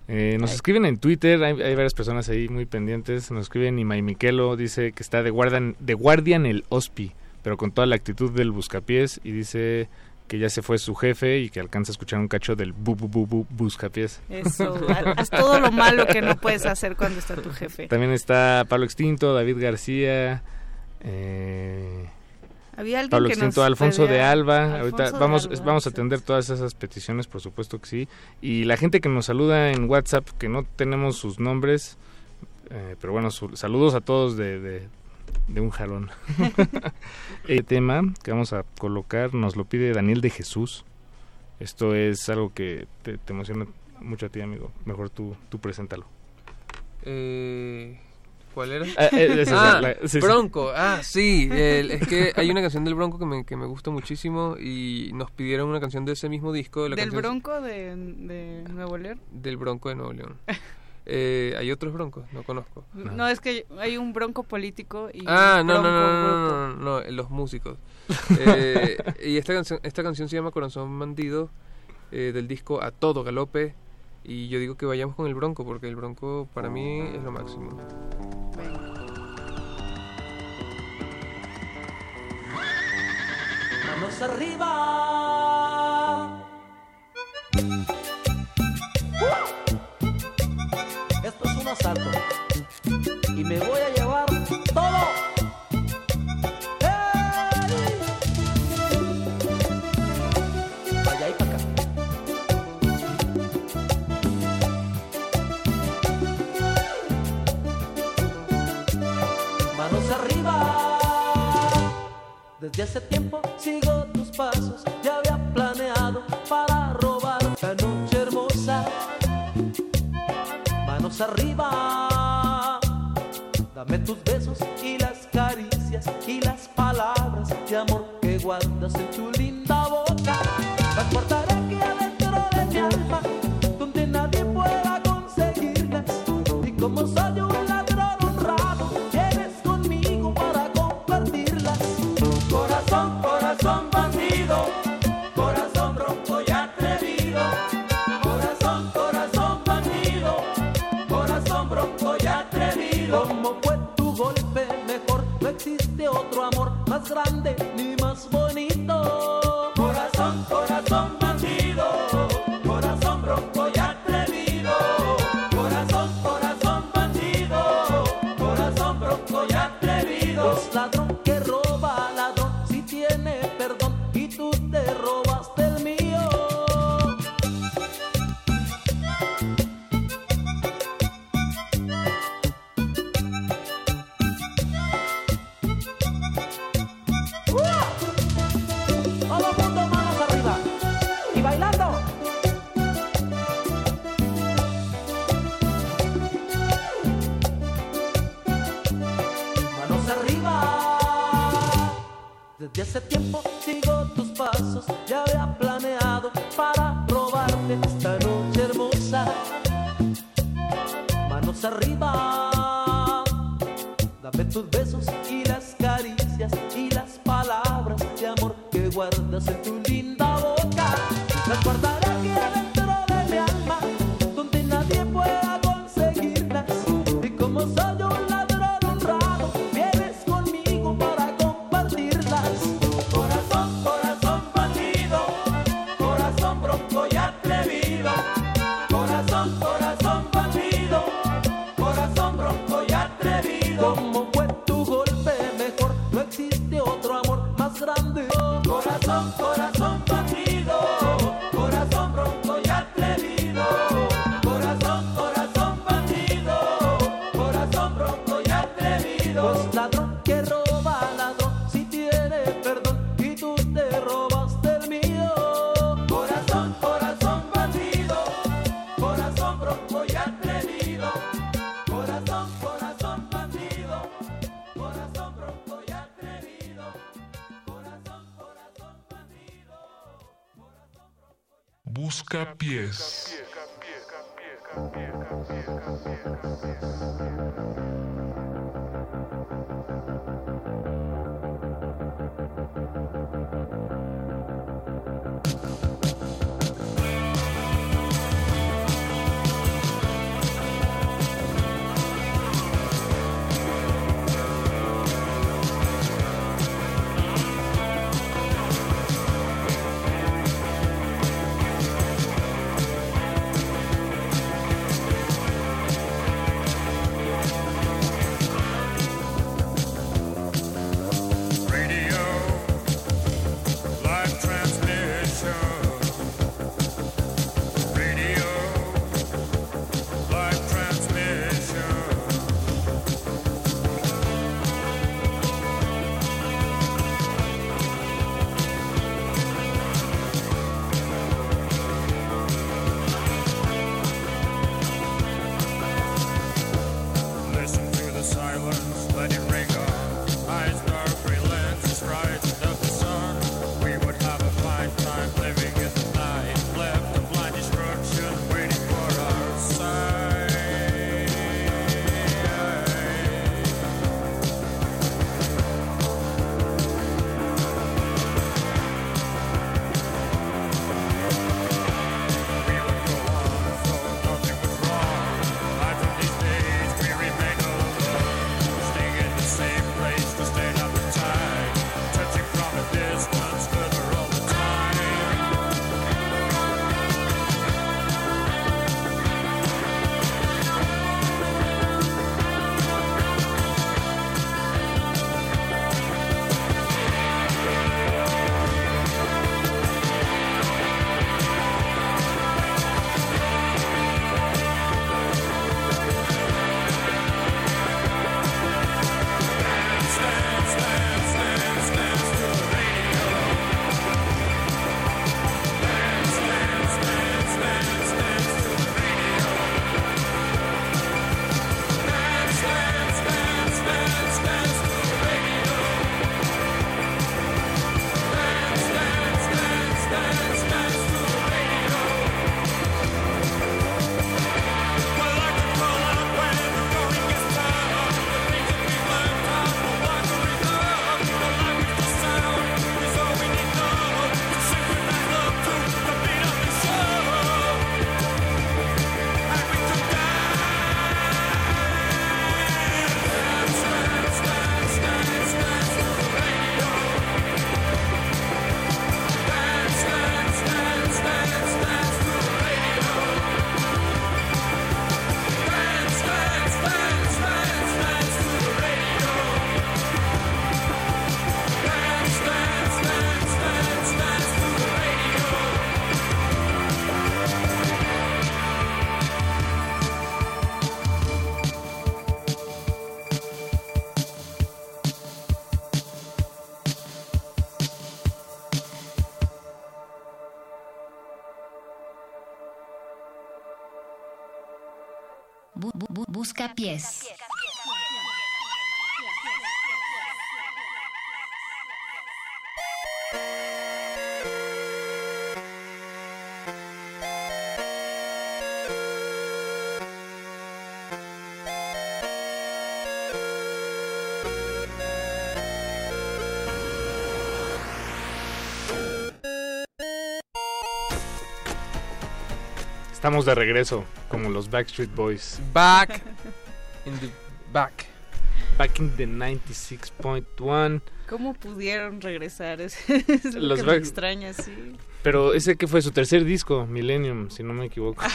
Eh, nos escriben en Twitter, hay, hay varias personas ahí muy pendientes. Nos escriben Imai Miquelo, dice que está de guardian, de guardian el OSPI, pero con toda la actitud del buscapiés. Y dice que ya se fue su jefe y que alcanza a escuchar un cacho del bu bu bu bu buscapiés. Eso, ha- haz todo lo malo que no puedes hacer cuando está tu jefe. También está Pablo Extinto, David García, eh, Había alguien Pablo que Extinto, nos Alfonso de Alba. Alfonso Ahorita de vamos, Alba, vamos a atender todas esas peticiones, por supuesto que sí. Y la gente que nos saluda en WhatsApp, que no tenemos sus nombres, eh, pero bueno, su- saludos a todos de, de, de un jalón. El tema que vamos a colocar nos lo pide Daniel de Jesús. Esto es algo que te, te emociona mucho a ti, amigo. Mejor tú, tú preséntalo. Eh, ¿Cuál era? Ah, eh, es Ah, la- sí, sí. Bronco. Ah, sí. el- es que hay una canción del Bronco que me, que me gusta muchísimo y nos pidieron una canción de ese mismo disco. La ¿Del canción- Bronco de, de Nuevo León? Del Bronco de Nuevo León. Eh, hay otros broncos, no conozco. No, es que hay un bronco político y Ah, no, no, no, no, no, no, no, los músicos. Eh, y esta canción, esta canción se llama Corazón Bandido, eh, del disco A Todo Galope. Y yo digo que vayamos con el Bronco, porque el Bronco para mí es lo máximo. Manos arriba. Esto asalto. Y me voy a llevar todo. ¡Ey! Vaya ahí para acá. Manos arriba. Desde hace tiempo sigo tus pasos, dame tus besos y las Estamos de regreso, como los Backstreet Boys. Back in the back. Back in the 96.1. ¿Cómo pudieron regresar? Es, es lo Los que me Back- extraña, sí. Pero ese que fue su tercer disco, Millennium, si no me equivoco.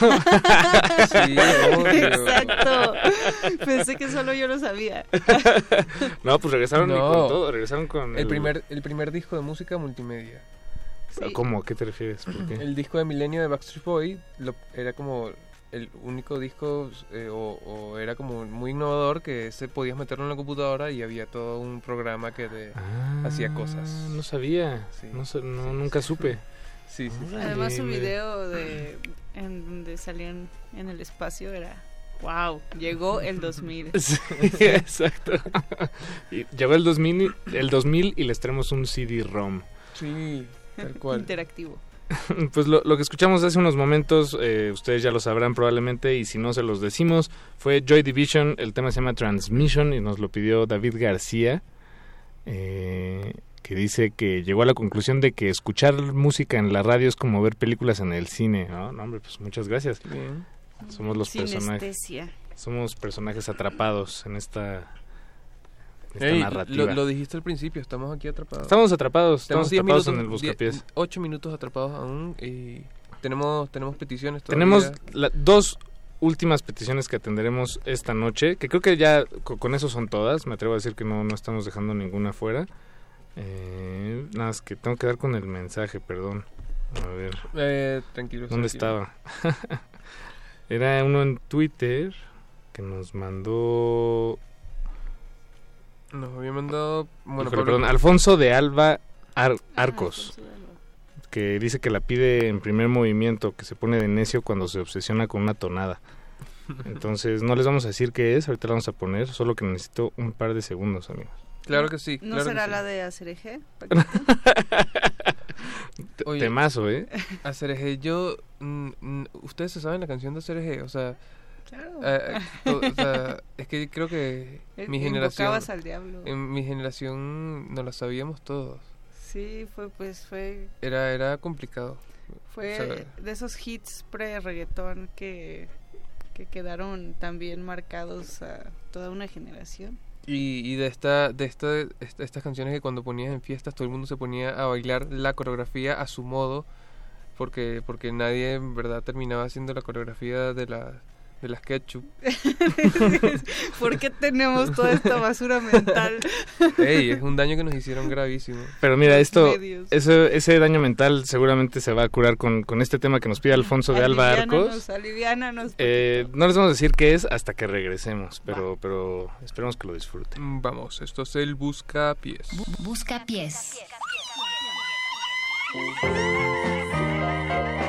Sí. Exacto. Pensé que solo yo lo sabía. No, pues regresaron y No. con todo, regresaron con el primer el primer disco de música multimedia. ¿Cómo? ¿A qué te refieres? ¿Por qué? El disco de Milenio de Backstreet Boy lo- era como el único disco eh, o, o era como muy innovador que se podías meterlo en la computadora y había todo un programa que te hacía cosas. Ah, No sabía, no, nunca supe. Sí, sí. sí. Además su video de en donde salían en el espacio era wow, llegó el 2000. Sí, exacto. Y llegó el 2000, y- el 2000 y les traemos un CD-ROM. Sí, tal cual. Interactivo. Pues lo, lo que escuchamos hace unos momentos, eh, ustedes ya lo sabrán probablemente, y si no se los decimos, fue Joy Division, el tema se llama Transmission y nos lo pidió David García, eh, que dice que llegó a la conclusión de que escuchar música en la radio es como ver películas en el cine. No, no hombre, pues muchas gracias. Bien. Somos los personajes. Somos personajes atrapados en esta, esta Ey, narrativa. lo, lo dijiste al principio, estamos aquí atrapados. Estamos atrapados, estamos Tenemos 10 atrapados en el buscapiés. 10 ocho minutos atrapados aún y tenemos tenemos peticiones todavía. Tenemos la- dos últimas peticiones que atenderemos esta noche, que creo que ya co- con eso son todas. Me atrevo a decir que no, no estamos dejando ninguna fuera. Eh, nada, es que tengo que dar con el mensaje, perdón. A ver. Eh, tranquilos, ¿Dónde estaba? Era uno en Twitter que nos mandó... Nos había mandado bueno, Híjole, perdón, Alfonso de Alba Ar- Arcos. que dice que la pide en primer movimiento, que se pone de necio cuando se obsesiona con una tonada. Entonces, no les vamos a decir qué es, ahorita la vamos a poner, solo que necesito un par de segundos, amigos. Claro que sí. ¿No claro que será sí. la de Acereje? Te- Temazo, ¿eh? A Cereje, yo. mm, mm, Ustedes se saben la canción de Cereje, o sea. Claro. eh, eh, o sea, es que creo que Eh, mi generación. al diablo. En mi generación no la sabíamos todos. Sí, fue pues fue Era, era complicado. fue O sea, de esos hits pre-reggaetón que que quedaron también marcados a toda una generación. Y, y de esta de esta, esta- estas canciones que cuando ponías en fiestas todo el mundo se ponía a bailar la coreografía a su modo porque porque nadie en verdad terminaba haciendo la coreografía de la de las ketchup. ¿Por qué tenemos toda esta basura mental? Ey, es un daño que nos hicieron gravísimo. Pero mira, esto, ese, ese daño mental seguramente se va a curar con, con este tema que nos pide Alfonso de Alba Arcos. aliviánanos. Eh, no les vamos a decir qué es hasta que regresemos, pero, pero esperemos que lo disfruten. Mm, Vamos, esto es el busca pies. Buscapiés. Buscapiés.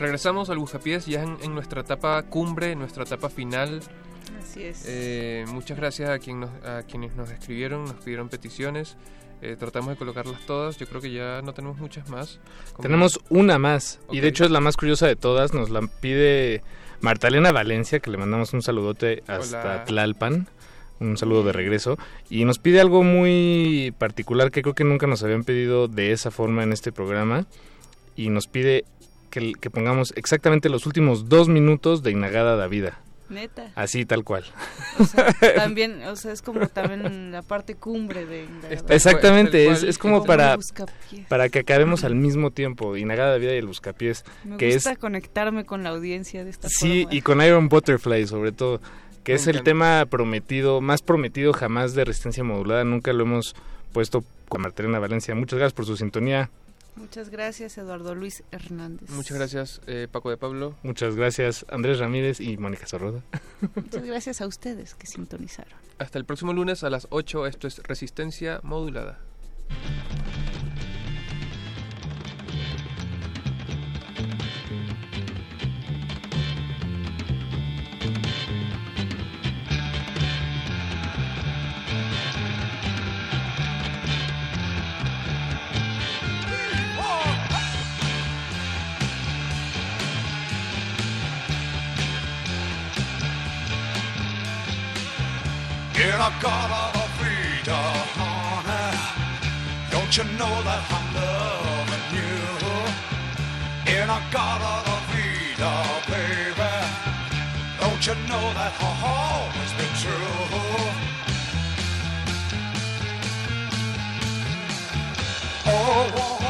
Regresamos al Buscapiés ya en, en nuestra etapa cumbre, en nuestra etapa final. Así es. Eh, muchas gracias a, quien nos- a quienes nos escribieron, nos pidieron peticiones. Eh, tratamos de colocarlas todas. Yo creo que ya no tenemos muchas más. Como- Tenemos una más, y Ok. de hecho es la más curiosa de todas. Nos la pide Martalena Valencia, que le mandamos un saludote hasta Hola. Tlalpan. Un saludo de regreso. Y nos pide algo muy particular que creo que nunca nos habían pedido de esa forma en este programa. Y nos pide que, que pongamos exactamente los últimos dos minutos de Inagada Davida. Neta. Así, tal cual. O sea, también, o sea, es como también la parte cumbre de... de- Exactamente, es, es como Como para, para que acabemos al mismo tiempo. Inagada Davida y el Buscapiés. Me que gusta es conectarme con la audiencia de esta Sí, forma. y con Iron Butterfly sobre todo, que es el tema prometido, más prometido jamás de resistencia modulada, nunca lo hemos puesto con Martelena Valencia. Muchas gracias por su sintonía, Muchas gracias, Eduardo Luis Hernández. Muchas gracias, eh, Paco de Pablo. muchas gracias Andrés Ramírez y Mónica Sorroda. Muchas gracias a ustedes que sintonizaron. Hasta el próximo lunes a las 8. Esto es Resistencia Modulada. In a God of a honey, don't you know that I'm loving you? In a God of a baby, don't you know that I've always been true? Oh,